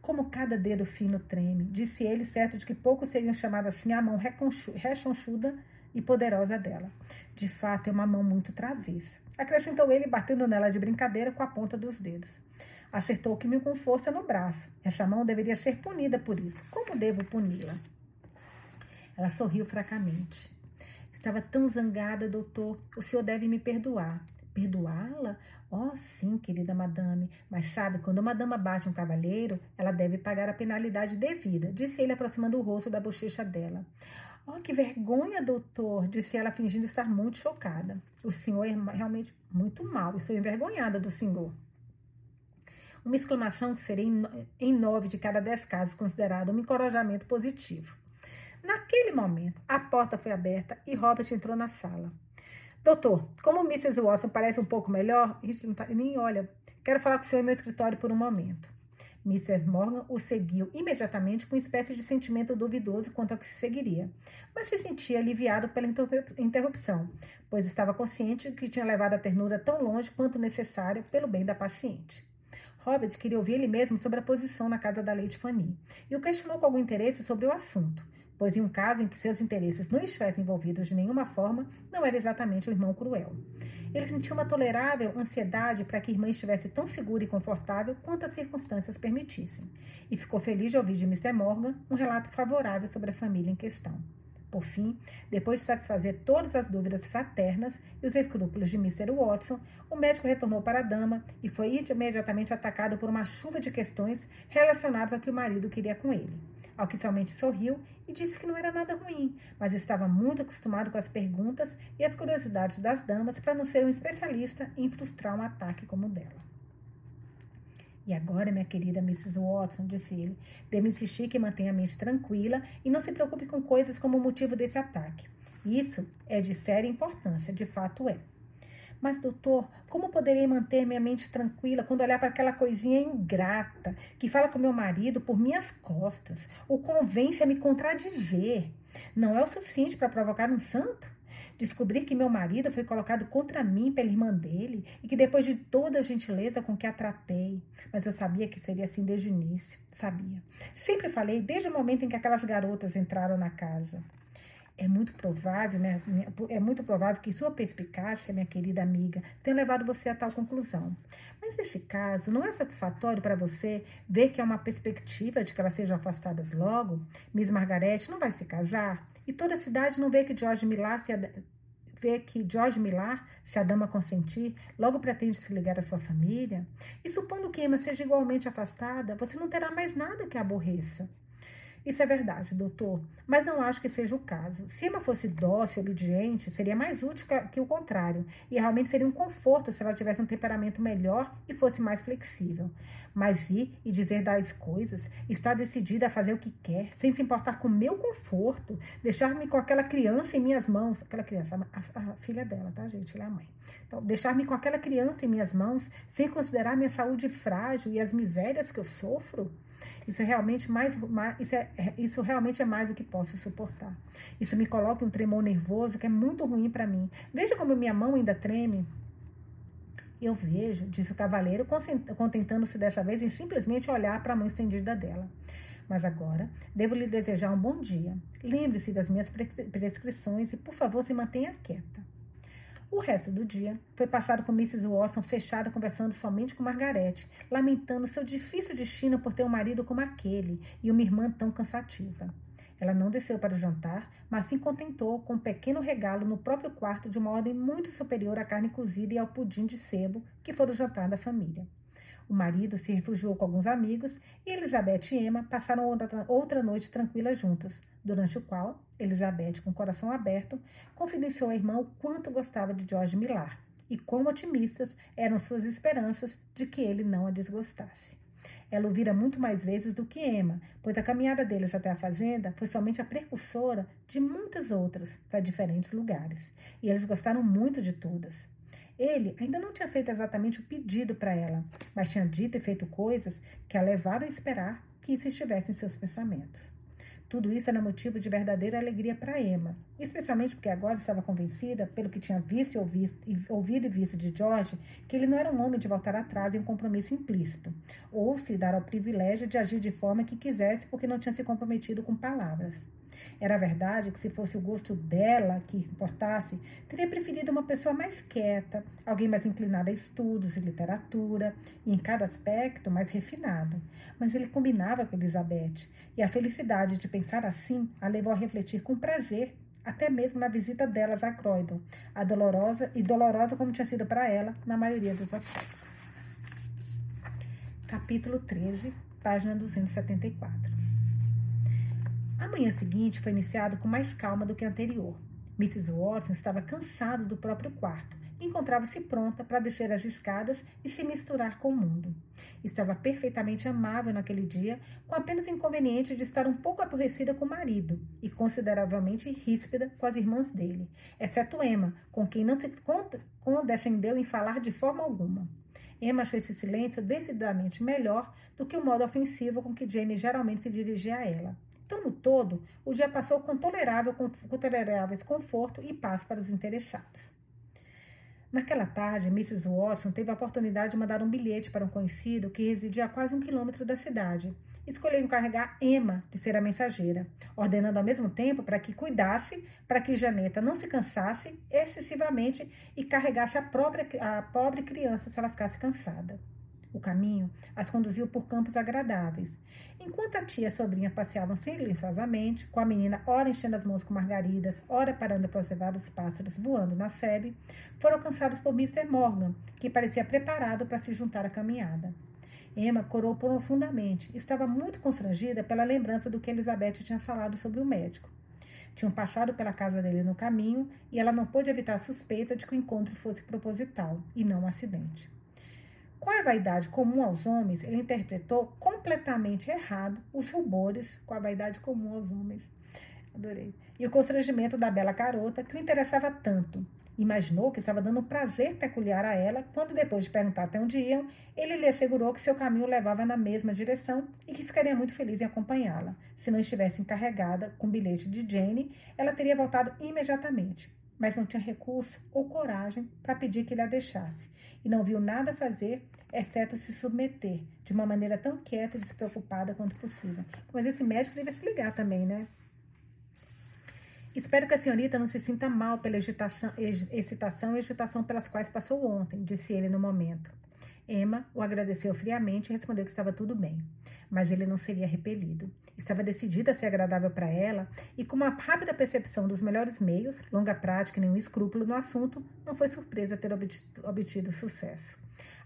Como cada dedo fino treme, disse ele, certo de que poucos seriam chamados assim a mão rechonchuda e poderosa dela. De fato, é uma mão muito travessa. Acrescentou ele, batendo nela de brincadeira com a ponta dos dedos. Acertou-me com força no braço. Essa mão deveria ser punida por isso. Como devo puni-la? Ela sorriu fracamente. Estava tão zangada, doutor. O senhor deve me perdoar. Perdoá-la? Oh, sim, querida madame. Mas sabe, quando uma dama bate um cavalheiro, ela deve pagar a penalidade devida, disse ele, aproximando o rosto da bochecha dela. Oh, que vergonha, doutor, disse ela, fingindo estar muito chocada. O senhor é realmente muito mal. Estou envergonhada do senhor. Uma exclamação que seria em nove de cada dez casos considerada um encorajamento positivo. Naquele momento, a porta foi aberta e Robert entrou na sala. Doutor, como Mrs. Watson parece um pouco melhor, tá, nem olha. Quero falar com o senhor em meu escritório por um momento. Mr. Morgan o seguiu imediatamente com uma espécie de sentimento duvidoso quanto ao que se seguiria, mas se sentia aliviado pela interrupção, pois estava consciente que tinha levado a ternura tão longe quanto necessária pelo bem da paciente. Robert queria ouvir ele mesmo sobre a posição na casa da Lady Fanny e o questionou com algum interesse sobre o assunto, pois em um caso em que seus interesses não estivessem envolvidos de nenhuma forma, não era exatamente o irmão cruel. Ele sentiu uma tolerável ansiedade para que a irmã estivesse tão segura e confortável quanto as circunstâncias permitissem, e ficou feliz de ouvir de Mr. Morgan um relato favorável sobre a família em questão. Por fim, depois de satisfazer todas as dúvidas fraternas e os escrúpulos de Mr. Watson, o médico retornou para a dama e foi imediatamente atacado por uma chuva de questões relacionadas ao que o marido queria com ele ao que somente sorriu e disse que não era nada ruim, mas estava muito acostumado com as perguntas e as curiosidades das damas para não ser um especialista em frustrar um ataque como o dela. E agora, minha querida Mrs. Watson, disse ele, devo insistir que mantenha a mente tranquila e não se preocupe com coisas como o motivo desse ataque. Isso é de séria importância, de fato é. Mas, doutor, como poderei manter minha mente tranquila quando olhar para aquela coisinha ingrata que fala com meu marido por minhas costas, o convence a me contradizer? Não é o suficiente para provocar um santo? Descobrir que meu marido foi colocado contra mim pela irmã dele e que depois de toda a gentileza com que a tratei, mas eu sabia que seria assim desde o início, sabia. Sempre falei desde o momento em que aquelas garotas entraram na casa é muito provável, né, é muito provável que sua perspicácia, minha querida amiga, tenha levado você a tal conclusão. Mas nesse caso, não é satisfatório para você ver que há uma perspectiva de que elas sejam afastadas logo? Miss Margarete não vai se casar? E toda a cidade não vê que George Millar se vê que George Millar, se a dama consentir, logo pretende se ligar à sua família? E supondo que Emma seja igualmente afastada, você não terá mais nada que aborreça. Isso é verdade, doutor, mas não acho que seja o caso. Se Emma fosse dócil, obediente, seria mais útil que o contrário, e realmente seria um conforto se ela tivesse um temperamento melhor e fosse mais flexível. Mas ir e dizer das coisas, está decidida a fazer o que quer, sem se importar com o meu conforto, deixar-me com aquela criança em minhas mãos, aquela criança, a, a, filha dela, tá, gente? Ela é a mãe. Então, deixar-me com aquela criança em minhas mãos, sem considerar minha saúde frágil e as misérias que eu sofro, isso é realmente mais, mais isso, é, isso realmente é mais do que posso suportar. Isso me coloca um tremor nervoso que é muito ruim para mim. Veja como minha mão ainda treme. Eu vejo, disse o cavaleiro, contentando-se dessa vez em simplesmente olhar para a mão estendida dela. Mas agora devo lhe desejar um bom dia. Lembre-se das minhas prescrições e, por favor, se mantenha quieta. O resto do dia foi passado com Mrs. Watson fechada conversando somente com Margarete, lamentando seu difícil destino por ter um marido como aquele e uma irmã tão cansativa. Ela não desceu para o jantar, mas se contentou com um pequeno regalo no próprio quarto de uma ordem muito superior à carne cozida e ao pudim de sebo, que foi o jantar da família. O marido se refugiou com alguns amigos e Elizabeth e Emma passaram outra noite tranquila juntas, durante o qual Elizabeth, com o coração aberto, confidenciou à irmã o quanto gostava de George Millar e quão otimistas eram suas esperanças de que ele não a desgostasse. Ela o vira muito mais vezes do que Emma, pois a caminhada deles até a fazenda foi somente a precursora de muitas outras para diferentes lugares, e eles gostaram muito de todas. Ele ainda não tinha feito exatamente o pedido para ela, mas tinha dito e feito coisas que a levaram a esperar que isso estivesse em seus pensamentos. Tudo isso era motivo de verdadeira alegria para Emma, especialmente porque agora estava convencida, pelo que tinha visto e ouvido, e ouvido e visto de George, que ele não era um homem de voltar atrás em um compromisso implícito, ou se dar ao privilégio de agir de forma que quisesse porque não tinha se comprometido com palavras. Era verdade que, se fosse o gosto dela que importasse, teria preferido uma pessoa mais quieta, alguém mais inclinada a estudos e literatura, e em cada aspecto mais refinado. Mas ele combinava com Elizabeth, e a felicidade de pensar assim a levou a refletir com prazer até mesmo na visita delas a Croydon, a dolorosa e dolorosa como tinha sido para ela na maioria dos aspectos. Capítulo 13, página 274. A manhã seguinte foi iniciada com mais calma do que a anterior. Mrs. Watson estava cansada do próprio quarto e encontrava-se pronta para descer as escadas e se misturar com o mundo. Estava perfeitamente amável naquele dia, com apenas o inconveniente de estar um pouco aborrecida com o marido e consideravelmente ríspida com as irmãs dele, exceto Emma, com quem não se condescendeu em falar de forma alguma. Emma achou esse silêncio decididamente melhor do que o modo ofensivo com que Jane geralmente se dirigia a ela. Então, no todo, o dia passou com tolerável, com conforto e paz para os interessados. Naquela tarde, Mrs. Watson teve a oportunidade de mandar um bilhete para um conhecido que residia a quase um quilômetro da cidade. Escolheu encarregar Emma de ser a mensageira, ordenando ao mesmo tempo para que cuidasse para que Janeta não se cansasse excessivamente e carregasse a, própria, a pobre criança se ela ficasse cansada. O caminho as conduziu por campos agradáveis. Enquanto a tia e a sobrinha passeavam silenciosamente, com a menina ora enchendo as mãos com margaridas, ora parando para observar os pássaros voando na sebe, foram alcançados por Mr. Morgan, que parecia preparado para se juntar à caminhada. Emma corou profundamente. Estava muito constrangida pela lembrança do que Elizabeth tinha falado sobre o médico. Tinham passado pela casa dele no caminho e ela não pôde evitar a suspeita de que o encontro fosse proposital e não um acidente. Com a vaidade comum aos homens, ele interpretou completamente errado os rubores com a vaidade comum aos homens. Adorei. E o constrangimento da bela garota, que o interessava tanto. Imaginou que estava dando prazer peculiar a ela, quando, depois de perguntar até onde iam, ele lhe assegurou que seu caminho levava na mesma direção e que ficaria muito feliz em acompanhá-la. Se não estivesse encarregada com o bilhete de Jane, ela teria voltado imediatamente, mas não tinha recurso ou coragem para pedir que ele a deixasse e não viu nada fazer, exceto se submeter, de uma maneira tão quieta e despreocupada quanto possível. Mas esse médico devia se ligar também, né? Espero que a senhorita não se sinta mal pela agitação, excitação e agitação pelas quais passou ontem, disse ele no momento. Emma o agradeceu friamente e respondeu que estava tudo bem, mas ele não seria repelido. Estava decidida a ser agradável para ela e, com uma rápida percepção dos melhores meios, longa prática e nenhum escrúpulo no assunto, não foi surpresa ter obtido sucesso.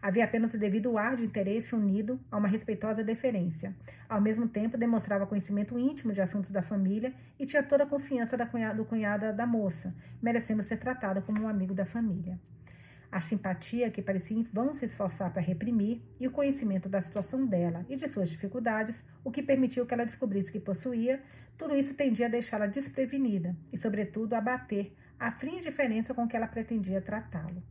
Havia apenas o devido ar de interesse unido a uma respeitosa deferência. Ao mesmo tempo, demonstrava conhecimento íntimo de assuntos da família e tinha toda a confiança da cunhada, do cunhada da moça, merecendo ser tratada como um amigo da família a simpatia que parecia em vão se esforçar para reprimir e o conhecimento da situação dela e de suas dificuldades, o que permitiu que ela descobrisse que possuía, tudo isso tendia a deixá-la desprevenida e, sobretudo, a abater a fria indiferença com que ela pretendia tratá-lo.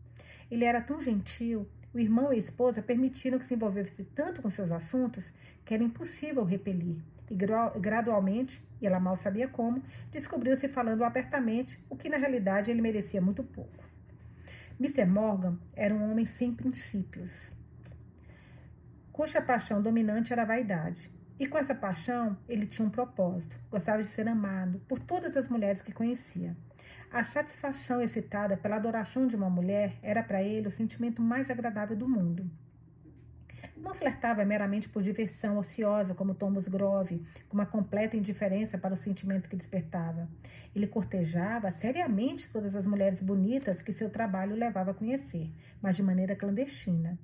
Ele era tão gentil, o irmão e a esposa permitiram que se envolvesse tanto com seus assuntos que era impossível repelir. E gradualmente, e ela mal sabia como, descobriu-se falando abertamente, o que na realidade ele merecia muito pouco. Mr. Morgan era um homem sem princípios, cuja paixão dominante era a vaidade. E com essa paixão, ele tinha um propósito: gostava de ser amado por todas as mulheres que conhecia. A satisfação excitada pela adoração de uma mulher era para ele o sentimento mais agradável do mundo. Não flertava meramente por diversão ociosa, como Thomas Grove, com uma completa indiferença para o sentimento que despertava. Ele cortejava seriamente todas as mulheres bonitas que seu trabalho levava a conhecer, mas de maneira clandestina.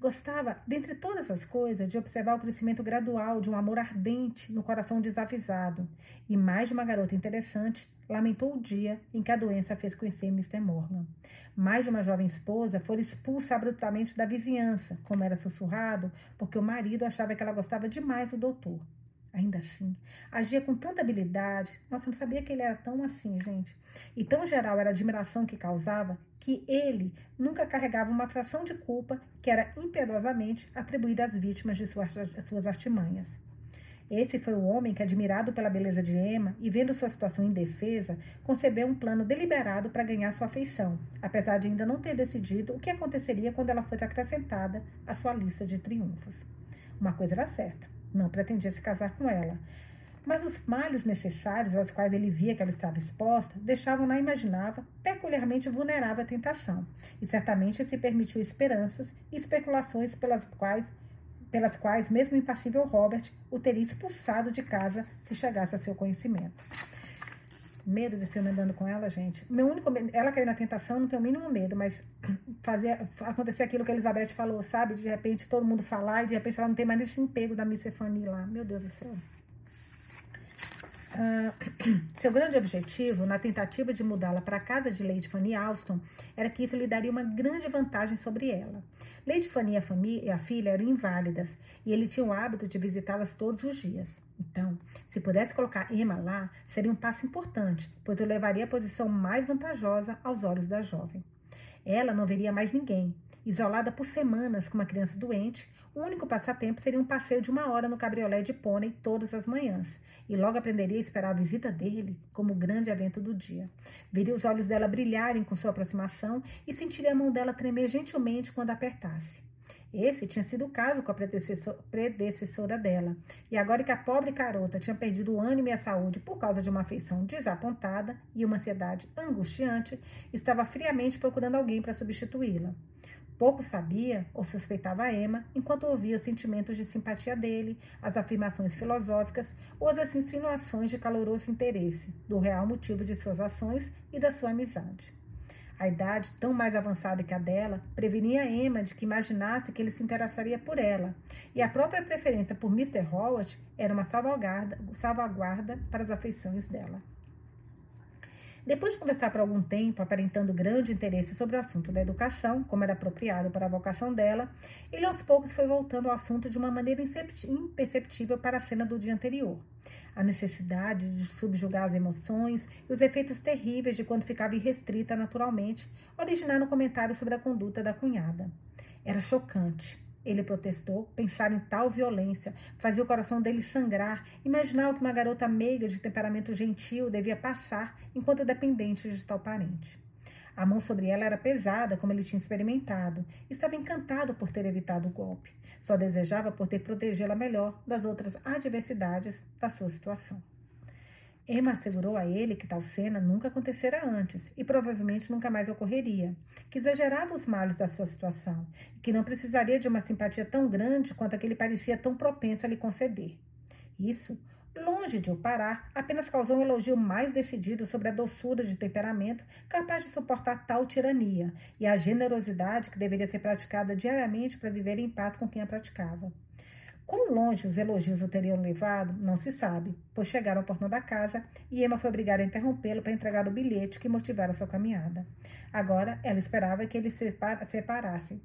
Gostava, dentre todas as coisas, de observar o crescimento gradual de um amor ardente no coração desavisado. E mais de uma garota interessante lamentou o dia em que a doença fez conhecer Mr. Morgan. Mais de uma jovem esposa foi expulsa abruptamente da vizinhança, como era sussurrado, porque o marido achava que ela gostava demais do doutor. Ainda assim, agia com tanta habilidade. Nossa, eu não sabia que ele era tão assim, gente. E tão geral era a admiração que causava que ele nunca carregava uma fração de culpa que era impiedosamente atribuída às vítimas de suas, suas artimanhas. Esse foi o homem que, admirado pela beleza de Emma e vendo sua situação indefesa, concebeu um plano deliberado para ganhar sua afeição, apesar de ainda não ter decidido o que aconteceria quando ela fosse acrescentada à sua lista de triunfos. Uma coisa era certa: não pretendia se casar com ela. Mas os males necessários aos quais ele via que ela estava exposta deixavam-na, imaginava, peculiarmente vulnerável à tentação, e certamente se permitiu esperanças e especulações pelas quais, pelas quais mesmo o impassível Robert o teria expulsado de casa se chegasse a seu conhecimento. Medo de ser andando com ela, gente. Meu único medo, ela cair na tentação, não tenho o mínimo medo, mas <clears throat> fazer acontecer aquilo que a Elizabeth falou, sabe? De repente todo mundo falar e de repente ela não tem mais esse empego da Miss Fanny lá. Meu Deus do céu. Uh, <clears throat> seu grande objetivo, na tentativa de mudá-la para a casa de Lady Fanny Alston, era que isso lhe daria uma grande vantagem sobre ela. Lady Fanny e a, família, e a filha eram inválidas e ele tinha o hábito de visitá-las todos os dias. Então, se pudesse colocar Emma lá, seria um passo importante, pois eu levaria a posição mais vantajosa aos olhos da jovem. Ela não veria mais ninguém. Isolada por semanas com uma criança doente, o único passatempo seria um passeio de uma hora no cabriolé de pônei todas as manhãs, e logo aprenderia a esperar a visita dele como o grande evento do dia. Veria os olhos dela brilharem com sua aproximação e sentiria a mão dela tremer gentilmente quando apertasse. Esse tinha sido o caso com a predecessora dela. E agora que a pobre garota tinha perdido o ânimo e a saúde por causa de uma afeição desapontada e uma ansiedade angustiante, estava friamente procurando alguém para substituí-la. Pouco sabia ou suspeitava Emma enquanto ouvia os sentimentos de simpatia dele, as afirmações filosóficas ou as insinuações de caloroso interesse, do real motivo de suas ações e da sua amizade. A idade, tão mais avançada que a dela, prevenia Emma de que imaginasse que ele se interessaria por ela, e a própria preferência por Mr. Howard era uma salvaguarda, salvaguarda para as afeições dela. Depois de conversar por algum tempo, aparentando grande interesse sobre o assunto da educação, como era apropriado para a vocação dela, ele aos poucos foi voltando ao assunto de uma maneira imperceptível para a cena do dia anterior. A necessidade de subjugar as emoções e os efeitos terríveis de quando ficava irrestrita naturalmente originaram comentários sobre a conduta da cunhada. Era chocante. Ele protestou. Pensar em tal violência fazia o coração dele sangrar. Imaginar o que uma garota meiga de temperamento gentil devia passar enquanto dependente de tal parente. A mão sobre ela era pesada, como ele tinha experimentado. Estava encantado por ter evitado o golpe. Só desejava poder protegê-la melhor das outras adversidades da sua situação. Emma assegurou a ele que tal cena nunca acontecera antes e provavelmente nunca mais ocorreria, que exagerava os males da sua situação e que não precisaria de uma simpatia tão grande quanto a que ele parecia tão propenso a lhe conceder. Isso, longe de o parar, apenas causou um elogio mais decidido sobre a doçura de temperamento capaz de suportar tal tirania e a generosidade que deveria ser praticada diariamente para viver em paz com quem a praticava. Quão longe os elogios o teriam levado, não se sabe, pois chegaram ao portão da casa e Emma foi obrigada a interrompê-lo para entregar o bilhete que motivara sua caminhada. Agora, ela esperava que eles se separassem.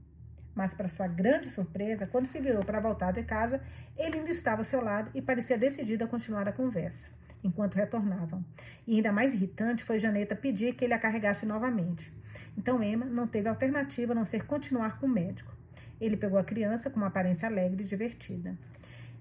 Mas, para sua grande surpresa, quando se virou para voltar de casa, ele ainda estava ao seu lado e parecia decidido a continuar a conversa, enquanto retornavam. E ainda mais irritante foi Janeta pedir que ele a carregasse novamente. Então, Emma não teve alternativa a não ser continuar com o médico. Ele pegou a criança com uma aparência alegre e divertida.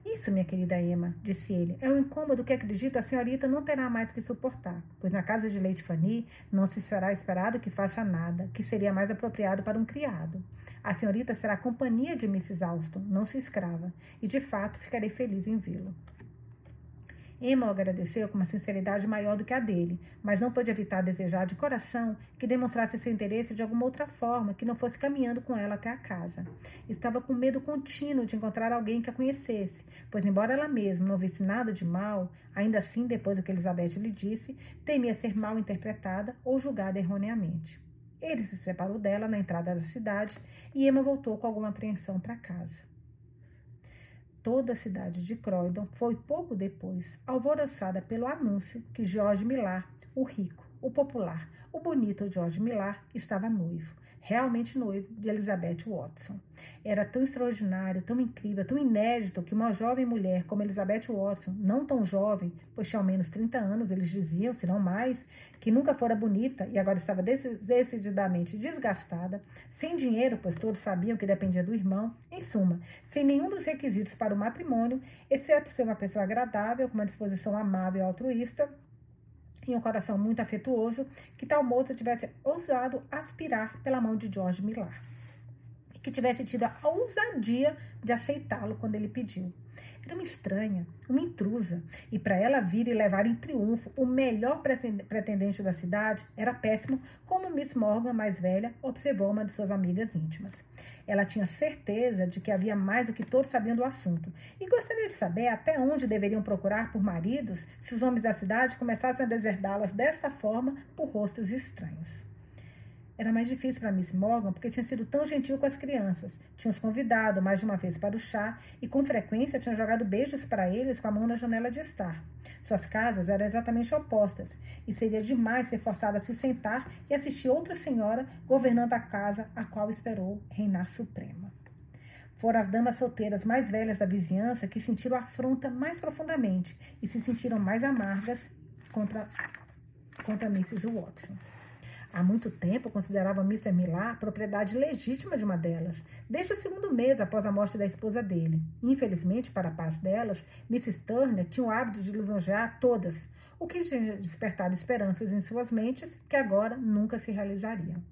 Isso, minha querida Emma, disse ele, é um incômodo que acredito a senhorita não terá mais que suportar, pois na casa de Leite Fanny não se será esperado que faça nada, que seria mais apropriado para um criado. A senhorita será a companhia de Mrs. Alston, não sua escrava, e de fato ficarei feliz em vê-lo. Emma o agradeceu com uma sinceridade maior do que a dele, mas não pôde evitar desejar de coração que demonstrasse seu interesse de alguma outra forma, que não fosse caminhando com ela até a casa. Estava com medo contínuo de encontrar alguém que a conhecesse, pois, embora ela mesma não visse nada de mal, ainda assim, depois do que Elizabeth lhe disse, temia ser mal interpretada ou julgada erroneamente. Ele se separou dela na entrada da cidade e Emma voltou com alguma apreensão para casa. Toda a cidade de Croydon foi pouco depois alvoroçada pelo anúncio que George Millar, o rico, o popular, o bonito George Millar, estava noivo realmente noivo de Elizabeth Watson. Era tão extraordinário, tão incrível, tão inédito que uma jovem mulher como Elizabeth Watson, não tão jovem, pois tinha ao menos 30 anos, eles diziam, se não mais, que nunca fora bonita e agora estava decididamente desgastada, sem dinheiro, pois todos sabiam que dependia do irmão, em suma, sem nenhum dos requisitos para o matrimônio, exceto ser uma pessoa agradável, com uma disposição amável e altruísta, em um coração muito afetuoso, que tal moça tivesse ousado aspirar pela mão de George Millar e que tivesse tido a ousadia de aceitá-lo quando ele pediu. Era uma estranha, uma intrusa, e para ela vir e levar em triunfo o melhor pretendente da cidade era péssimo, como Miss Morgan, mais velha, observou uma de suas amigas íntimas. Ela tinha certeza de que havia mais do que todos sabiam do assunto e gostaria de saber até onde deveriam procurar por maridos se os homens da cidade começassem a deserdá-las desta forma por rostos estranhos. Era mais difícil para Miss Morgan porque tinha sido tão gentil com as crianças. Tinha os convidado mais de uma vez para o chá e com frequência tinha jogado beijos para eles com a mão na janela de estar. Suas casas eram exatamente opostas e seria demais ser forçada a se sentar e assistir outra senhora governando a casa a qual esperou reinar suprema. Foram as damas solteiras mais velhas da vizinhança que sentiram a afronta mais profundamente e se sentiram mais amargas contra, contra Mrs. Watson. Há muito tempo considerava Mr. Millar propriedade legítima de uma delas, desde o segundo mês após a morte da esposa dele. Infelizmente, para a paz delas, Mrs. Turner tinha o hábito de lisonjear todas, o que tinha despertado esperanças em suas mentes que agora nunca se realizariam.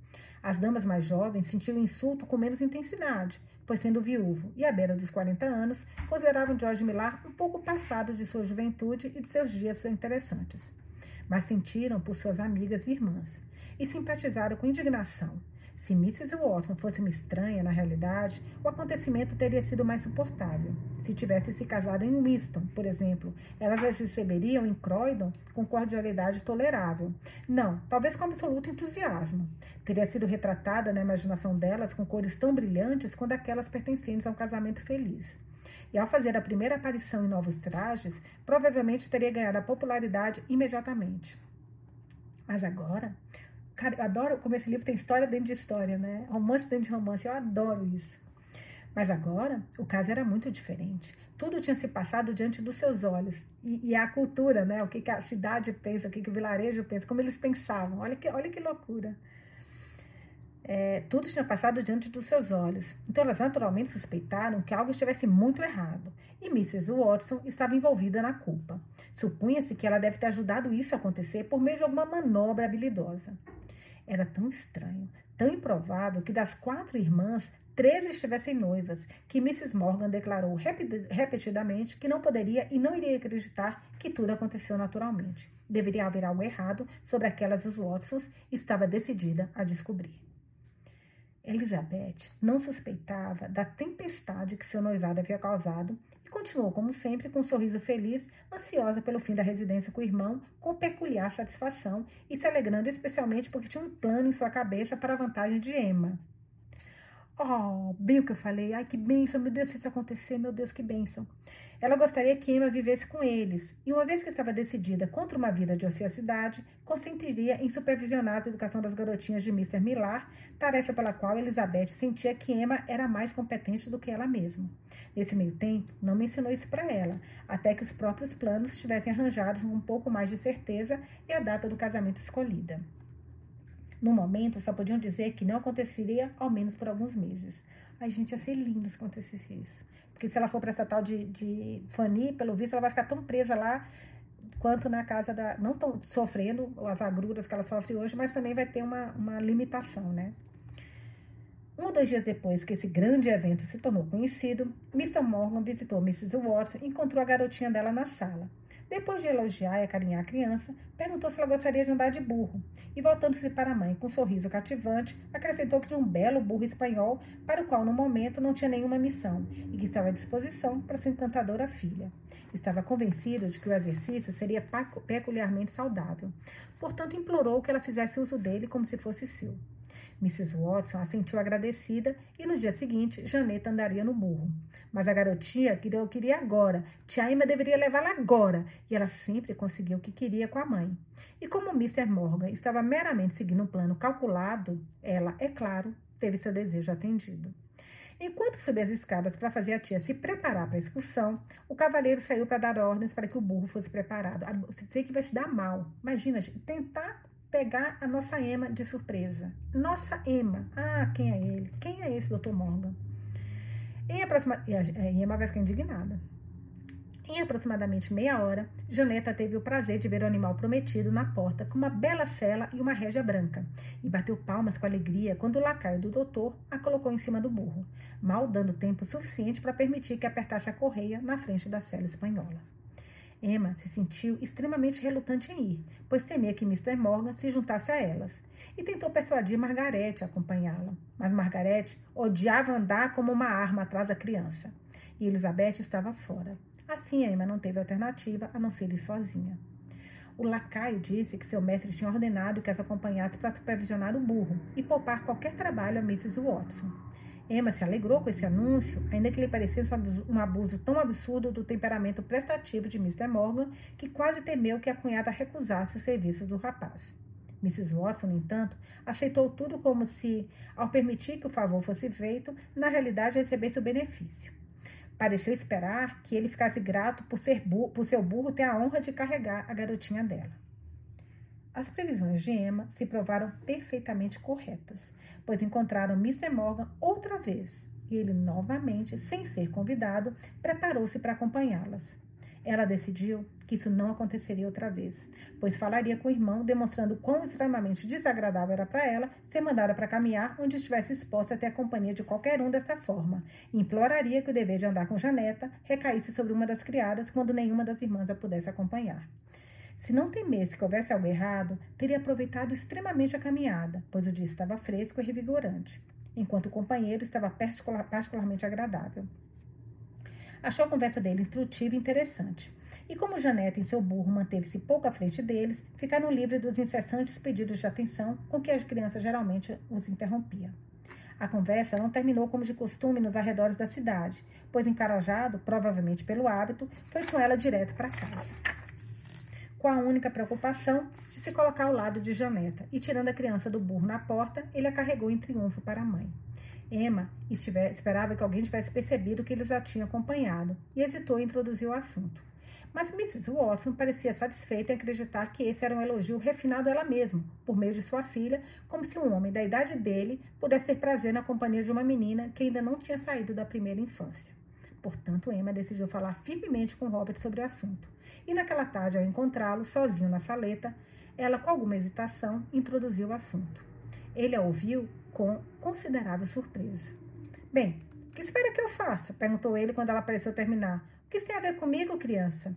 As damas mais jovens sentiam o insulto com menos intensidade, pois sendo viúvo e à beira dos 40 anos, consideravam George Millar um pouco passado de sua juventude e de seus dias interessantes. Mas sentiram por suas amigas e irmãs e simpatizaram com indignação. Se Mrs. Watson fosse uma estranha, na realidade, o acontecimento teria sido mais suportável. Se tivesse se casado em Winston, por exemplo, elas as receberiam em Croydon com cordialidade tolerável. Não, talvez com absoluto entusiasmo. Teria sido retratada na imaginação delas com cores tão brilhantes quanto aquelas pertencentes a um casamento feliz. E ao fazer a primeira aparição em novos trajes, provavelmente teria ganhado a popularidade imediatamente. Mas agora, Cara, eu adoro como esse livro tem história dentro de história, né? Romance dentro de romance, eu adoro isso. Mas agora, o caso era muito diferente. Tudo tinha se passado diante dos seus olhos. E, e a cultura, né? O que, que a cidade pensa, o que, que o vilarejo pensa, como eles pensavam. Olha que, olha que loucura. É, tudo tinha passado diante dos seus olhos. Então elas naturalmente suspeitaram que algo estivesse muito errado. E Mrs. Watson estava envolvida na culpa. Supunha-se que ela deve ter ajudado isso a acontecer por meio de alguma manobra habilidosa. Era tão estranho, tão improvável que das quatro irmãs, três estivessem noivas, que Mrs. Morgan declarou repetidamente que não poderia e não iria acreditar que tudo aconteceu naturalmente. Deveria haver algo errado sobre aquelas Watsons e estava decidida a descobrir. Elizabeth não suspeitava da tempestade que seu noivado havia causado continuou, como sempre, com um sorriso feliz, ansiosa pelo fim da residência com o irmão, com peculiar satisfação e se alegrando especialmente porque tinha um plano em sua cabeça para a vantagem de Emma. Oh, bem o que eu falei. Ai, que bênção, meu Deus, se isso acontecer, meu Deus, que bênção. Ela gostaria que Emma vivesse com eles, e uma vez que estava decidida contra uma vida de ociosidade, consentiria em supervisionar a educação das garotinhas de Mr. Millar, tarefa pela qual Elizabeth sentia que Emma era mais competente do que ela mesma. Nesse meio tempo, não mencionou isso para ela, até que os próprios planos estivessem arranjados com um pouco mais de certeza e a data do casamento escolhida. No momento, só podiam dizer que não aconteceria, ao menos por alguns meses. Ai, gente, ia ser lindo se acontecesse isso. Porque se ela for para essa tal de, de Fanny, pelo visto, ela vai ficar tão presa lá quanto na casa da. Não tão sofrendo as agruras que ela sofre hoje, mas também vai ter uma, uma limitação, né? Um ou dois dias depois que esse grande evento se tornou conhecido, Mr. Morgan visitou Mrs. Watson e encontrou a garotinha dela na sala. Depois de elogiar e acarinhar a criança, perguntou se ela gostaria de andar de burro e, voltando-se para a mãe com um sorriso cativante, acrescentou que tinha um belo burro espanhol para o qual, no momento, não tinha nenhuma missão e que estava à disposição para sua encantadora filha. Estava convencido de que o exercício seria peculiarmente saudável. Portanto, implorou que ela fizesse uso dele como se fosse seu. Mrs. Watson assentiu agradecida e no dia seguinte Janeta andaria no burro. Mas a garotinha queria, queria agora. Tia Emma deveria levá-la agora. E ela sempre conseguiu o que queria com a mãe. E como Mr. Morgan estava meramente seguindo um plano calculado, ela, é claro, teve seu desejo atendido. Enquanto subia as escadas para fazer a tia se preparar para a excursão, o cavaleiro saiu para dar ordens para que o burro fosse preparado. Sei que vai se dar mal. Imagina, tentar pegar a nossa Emma de surpresa. Nossa Emma. Ah, quem é ele? Quem é esse Dr. Morgan? Em aproxima... E a Emma vai ficar indignada. Em aproximadamente meia hora, Janeta teve o prazer de ver o animal prometido na porta com uma bela cela e uma régia branca, e bateu palmas com alegria quando o lacaio do doutor a colocou em cima do burro, mal dando tempo suficiente para permitir que apertasse a correia na frente da cela espanhola. Emma se sentiu extremamente relutante em ir, pois temia que Mr. Morgan se juntasse a elas, e tentou persuadir Margarete a acompanhá-la. Mas Margarete odiava andar como uma arma atrás da criança, e Elizabeth estava fora. Assim, Emma não teve alternativa a não ser ir sozinha. O lacaio disse que seu mestre tinha ordenado que as acompanhasse para supervisionar o burro e poupar qualquer trabalho a Mrs. Watson. Emma se alegrou com esse anúncio, ainda que lhe parecesse um abuso tão absurdo do temperamento prestativo de Mr. Morgan que quase temeu que a cunhada recusasse os serviços do rapaz. Mrs. Watson, no entanto, aceitou tudo como se, ao permitir que o favor fosse feito, na realidade recebesse o benefício. Pareceu esperar que ele ficasse grato por, ser por seu burro ter a honra de carregar a garotinha dela. As previsões de Emma se provaram perfeitamente corretas, pois encontraram Mr. Morgan outra vez e ele novamente, sem ser convidado, preparou-se para acompanhá-las. Ela decidiu que isso não aconteceria outra vez, pois falaria com o irmão, demonstrando quão extremamente desagradável era para ela ser mandada para caminhar onde estivesse exposta a ter a companhia de qualquer um desta forma, imploraria que o dever de andar com Janeta recaísse sobre uma das criadas quando nenhuma das irmãs a pudesse acompanhar. Se não temesse que houvesse algo errado, teria aproveitado extremamente a caminhada, pois o dia estava fresco e revigorante, enquanto o companheiro estava particularmente agradável. Achou a conversa dele instrutiva e interessante. E como Janeta em seu burro manteve-se pouco à frente deles, ficaram livres dos incessantes pedidos de atenção com que as crianças geralmente os interrompiam. A conversa não terminou como de costume nos arredores da cidade, pois encarajado, provavelmente pelo hábito, foi com ela direto para casa. Com a única preocupação de se colocar ao lado de Janeta, e tirando a criança do burro na porta, ele a carregou em triunfo para a mãe. Emma esperava que alguém tivesse percebido que eles a tinham acompanhado e hesitou em introduzir o assunto. Mas Mrs. Watson parecia satisfeita em acreditar que esse era um elogio refinado a ela mesma, por meio de sua filha, como se um homem da idade dele pudesse ter prazer na companhia de uma menina que ainda não tinha saído da primeira infância. Portanto, Emma decidiu falar firmemente com Robert sobre o assunto. E naquela tarde, ao encontrá-lo sozinho na saleta, ela, com alguma hesitação, introduziu o assunto. Ele a ouviu com considerável surpresa. Bem, o que espera que eu faça? perguntou ele quando ela pareceu terminar. O que isso tem a ver comigo, criança?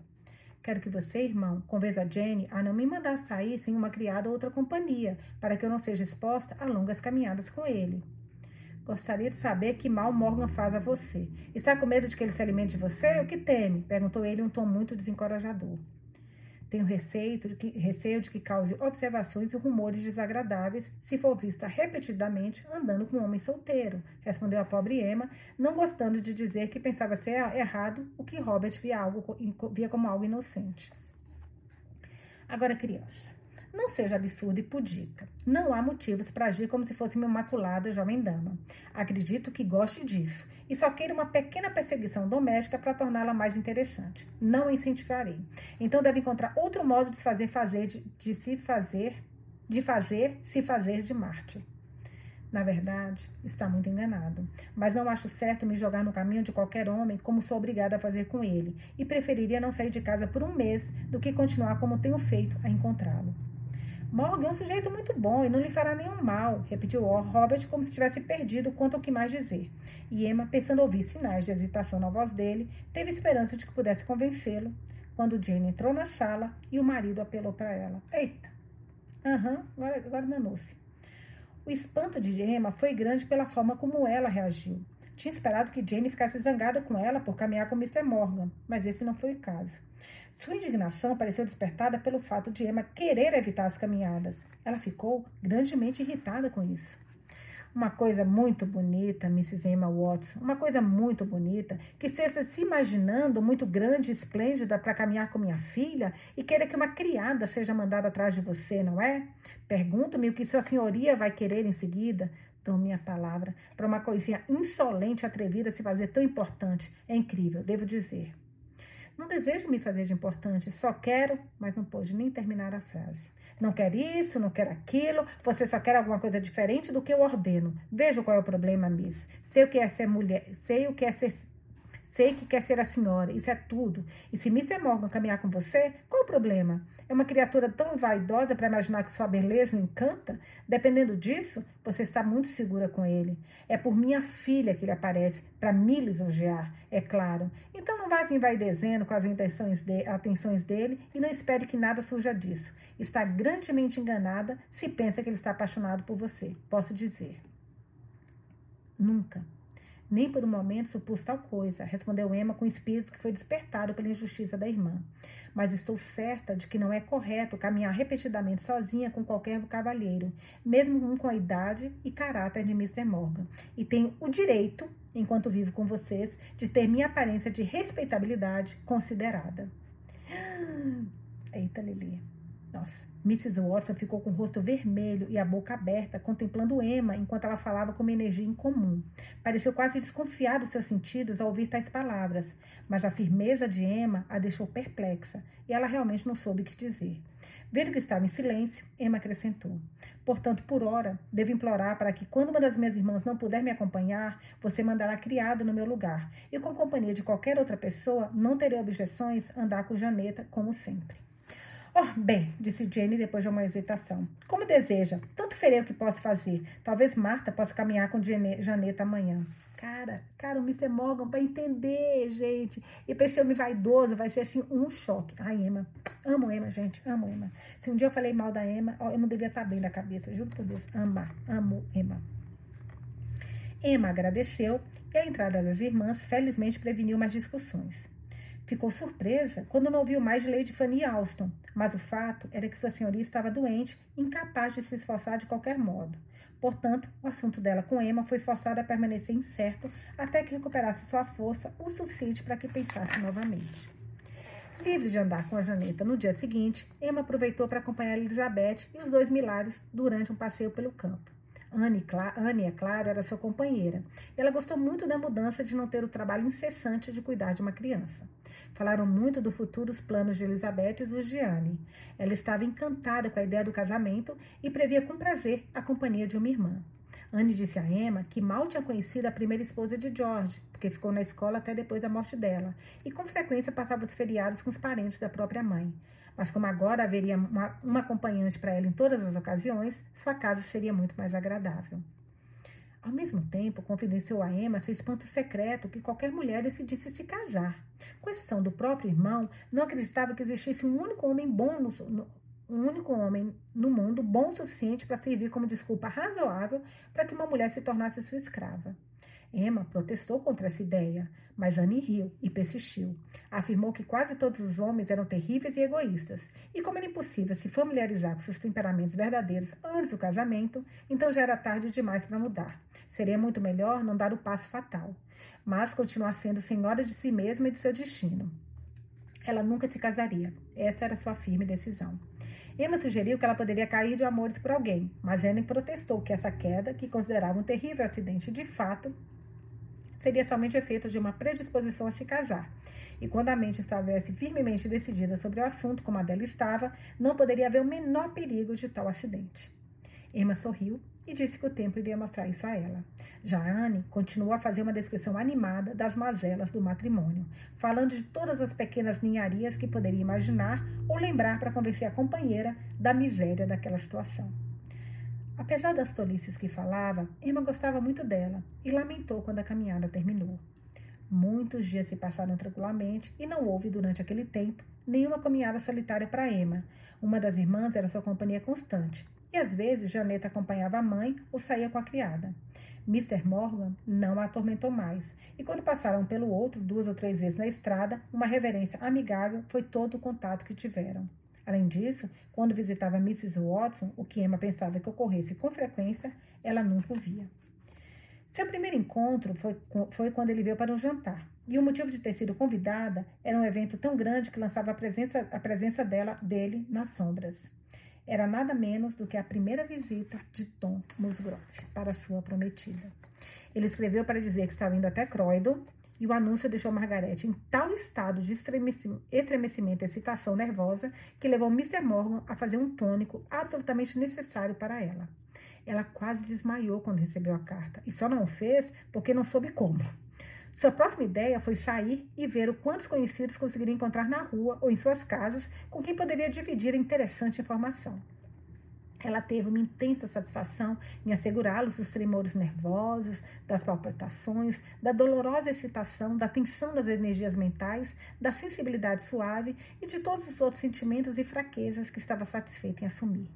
Quero que você, irmão, convença a Jenny a não me mandar sair sem uma criada ou outra companhia, para que eu não seja exposta a longas caminhadas com ele. Gostaria de saber que mal Morgan faz a você. Está com medo de que ele se alimente de você? O que teme? Perguntou ele em um tom muito desencorajador. Tenho receio de, que, receio de que cause observações e rumores desagradáveis se for vista repetidamente andando com um homem solteiro, respondeu a pobre Emma, não gostando de dizer que pensava ser errado o que Robert via, algo, via como algo inocente. Agora, criança. Não seja absurda e pudica. Não há motivos para agir como se fosse uma imaculada jovem dama. Acredito que goste disso e só queira uma pequena perseguição doméstica para torná-la mais interessante. Não incentivarei. Então deve encontrar outro modo de se fazer fazer de, de se fazer de fazer se fazer de Marte. Na verdade, está muito enganado. Mas não acho certo me jogar no caminho de qualquer homem como sou obrigada a fazer com ele, e preferiria não sair de casa por um mês do que continuar como tenho feito a encontrá-lo. Morgan é um sujeito muito bom e não lhe fará nenhum mal, repetiu Robert como se tivesse perdido quanto ao que mais dizer. E Emma, pensando ouvir sinais de hesitação na voz dele, teve esperança de que pudesse convencê-lo, quando Jane entrou na sala e o marido apelou para ela. Eita! Aham, uhum, agora, agora danou-se. O espanto de Emma foi grande pela forma como ela reagiu. Tinha esperado que Jane ficasse zangada com ela por caminhar com Mr. Morgan, mas esse não foi o caso. Sua indignação pareceu despertada pelo fato de Emma querer evitar as caminhadas. Ela ficou grandemente irritada com isso. uma coisa muito bonita, Mrs. Emma Watson, uma coisa muito bonita, que esteja se imaginando muito grande e esplêndida para caminhar com minha filha e queira que uma criada seja mandada atrás de você, não é? Pergunto-me o que sua senhoria vai querer em seguida. Dou minha palavra para uma coisinha insolente, atrevida se fazer tão importante. É incrível, devo dizer. Não desejo me fazer de importante, só quero, mas não pôde nem terminar a frase. Não quer isso, não quer aquilo, você só quer alguma coisa diferente do que eu ordeno. Veja qual é o problema, Miss. Sei o que é ser mulher, sei o que é ser Sei que quer ser a senhora, isso é tudo. E se Mr. Morgan caminhar com você, qual o problema? É uma criatura tão vaidosa para imaginar que sua beleza o encanta? Dependendo disso, você está muito segura com ele. É por minha filha que ele aparece, para me lisonjear, é claro. Então não vá se envaidecendo com as intenções de, atenções dele e não espere que nada surja disso. Está grandemente enganada se pensa que ele está apaixonado por você, posso dizer. Nunca. Nem por um momento supus tal coisa, respondeu Emma com o espírito que foi despertado pela injustiça da irmã. Mas estou certa de que não é correto caminhar repetidamente sozinha com qualquer cavalheiro, mesmo com a idade e caráter de Mr. Morgan. E tenho o direito, enquanto vivo com vocês, de ter minha aparência de respeitabilidade considerada. <gasps> Eita, Lili. Nossa. Mrs. Watson ficou com o rosto vermelho e a boca aberta, contemplando Emma enquanto ela falava com uma energia incomum. Pareceu quase desconfiar dos seus sentidos ao ouvir tais palavras, mas a firmeza de Emma a deixou perplexa e ela realmente não soube o que dizer. Vendo que estava em silêncio, Emma acrescentou: Portanto, por hora, devo implorar para que, quando uma das minhas irmãs não puder me acompanhar, você mandará criada no meu lugar. E com companhia de qualquer outra pessoa, não terei objeções andar com Janeta, como sempre. Oh, bem, disse Jane depois de uma hesitação. Como deseja. Tanto farei o que posso fazer. Talvez Marta possa caminhar com Janeta amanhã. Cara, cara, o Mr. Morgan vai entender, gente. E para esse homem vaidoso vai ser assim um choque. Ai, Emma. Amo Emma, gente. Amo Emma. Se um dia eu falei mal da Emma, eu não devia estar bem da cabeça. Juro por Deus. Amar. Amo Emma. Emma agradeceu e a entrada das irmãs felizmente preveniu mais discussões. Ficou surpresa quando não ouviu mais de Lady Fanny Alston, mas o fato era que sua senhoria estava doente, incapaz de se esforçar de qualquer modo. Portanto, o assunto dela com Emma foi forçado a permanecer incerto até que recuperasse sua força o suficiente para que pensasse novamente. Livre de andar com a Janeta no dia seguinte, Emma aproveitou para acompanhar Elizabeth e os dois milagres durante um passeio pelo campo. Anne, Anne, é claro, era sua companheira. Ela gostou muito da mudança de não ter o trabalho incessante de cuidar de uma criança. Falaram muito do futuro, os planos de Elizabeth e Anne. Ela estava encantada com a ideia do casamento e previa com prazer a companhia de uma irmã. Anne disse a Emma que mal tinha conhecido a primeira esposa de George, porque ficou na escola até depois da morte dela, e com frequência passava os feriados com os parentes da própria mãe. Mas como agora haveria uma, uma acompanhante para ela em todas as ocasiões, sua casa seria muito mais agradável. Ao mesmo tempo, confidenciou a Emma seu espanto secreto que qualquer mulher decidisse se casar. Com exceção do próprio irmão, não acreditava que existisse um único homem bom no, um único homem no mundo bom o suficiente para servir como desculpa razoável para que uma mulher se tornasse sua escrava. Emma protestou contra essa ideia, mas Anne riu e persistiu. Afirmou que quase todos os homens eram terríveis e egoístas, e como era impossível se familiarizar com seus temperamentos verdadeiros antes do casamento, então já era tarde demais para mudar. Seria muito melhor não dar o passo fatal, mas continuar sendo senhora de si mesma e de seu destino. Ela nunca se casaria. Essa era sua firme decisão. Emma sugeriu que ela poderia cair de amores por alguém, mas Anne protestou que essa queda, que considerava um terrível acidente de fato, seria somente efeito de uma predisposição a se casar. E quando a mente estivesse firmemente decidida sobre o assunto, como a dela estava, não poderia haver o menor perigo de tal acidente. Emma sorriu e disse que o tempo iria mostrar isso a ela. Já Anne continuou a fazer uma descrição animada das mazelas do matrimônio, falando de todas as pequenas ninharias que poderia imaginar ou lembrar para convencer a companheira da miséria daquela situação. Apesar das tolices que falava, Emma gostava muito dela e lamentou quando a caminhada terminou. Muitos dias se passaram tranquilamente e não houve, durante aquele tempo, nenhuma caminhada solitária para Emma. Uma das irmãs era sua companhia constante e às vezes Janeta acompanhava a mãe ou saía com a criada. Mr. Morgan não a atormentou mais, e quando passaram pelo outro duas ou três vezes na estrada, uma reverência amigável foi todo o contato que tiveram. Além disso, quando visitava Mrs. Watson, o que Emma pensava que ocorresse com frequência, ela nunca o via. Seu primeiro encontro foi, foi quando ele veio para um jantar. E o motivo de ter sido convidada era um evento tão grande que lançava a presença, a presença dela, dele nas sombras. Era nada menos do que a primeira visita de Tom Musgrove para sua prometida. Ele escreveu para dizer que estava indo até Croydon e o anúncio deixou Margaret em tal estado de estremecimento e excitação nervosa que levou Mr. Morgan a fazer um tônico absolutamente necessário para ela. Ela quase desmaiou quando recebeu a carta e só não fez porque não soube como. Sua próxima ideia foi sair e ver o quantos conhecidos conseguiria encontrar na rua ou em suas casas com quem poderia dividir a interessante informação. Ela teve uma intensa satisfação em assegurá-los dos tremores nervosos, das palpitações, da dolorosa excitação, da tensão das energias mentais, da sensibilidade suave e de todos os outros sentimentos e fraquezas que estava satisfeita em assumir.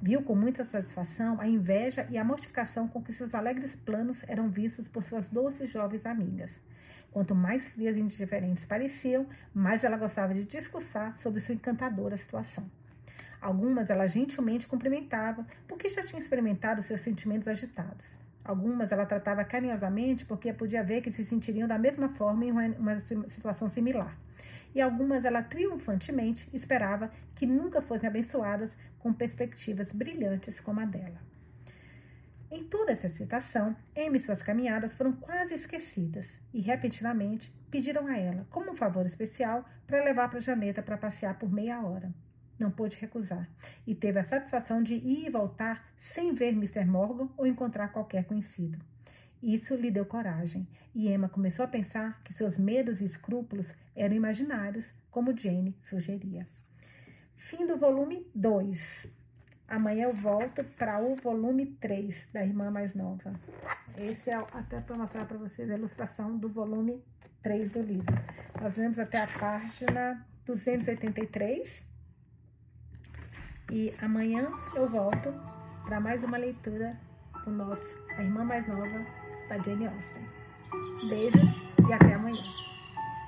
Viu com muita satisfação a inveja e a mortificação com que seus alegres planos eram vistos por suas doces jovens amigas. Quanto mais frias e indiferentes pareciam, mais ela gostava de discursar sobre sua encantadora situação. Algumas ela gentilmente cumprimentava, porque já tinha experimentado seus sentimentos agitados. Algumas ela tratava carinhosamente, porque podia ver que se sentiriam da mesma forma em uma, situação similar. E algumas ela triunfantemente esperava que nunca fossem abençoadas com perspectivas brilhantes como a dela. Em toda essa excitação, Amy e suas caminhadas foram quase esquecidas e, repentinamente, pediram a ela, como um favor especial, para levar para Janeta para passear por meia hora. Não pôde recusar e teve a satisfação de ir e voltar sem ver Mr. Morgan ou encontrar qualquer conhecido. Isso lhe deu coragem e Emma começou a pensar que seus medos e escrúpulos eram imaginários, como Jane sugeria. Fim do volume 2. Amanhã eu volto para o volume 3 da irmã mais nova. Esse é até para mostrar para vocês a ilustração do volume 3 do livro. Nós vemos até a página 283 e amanhã eu volto para mais uma leitura do nosso A Irmã Mais Nova, da Jane Austen. Beijos e até amanhã.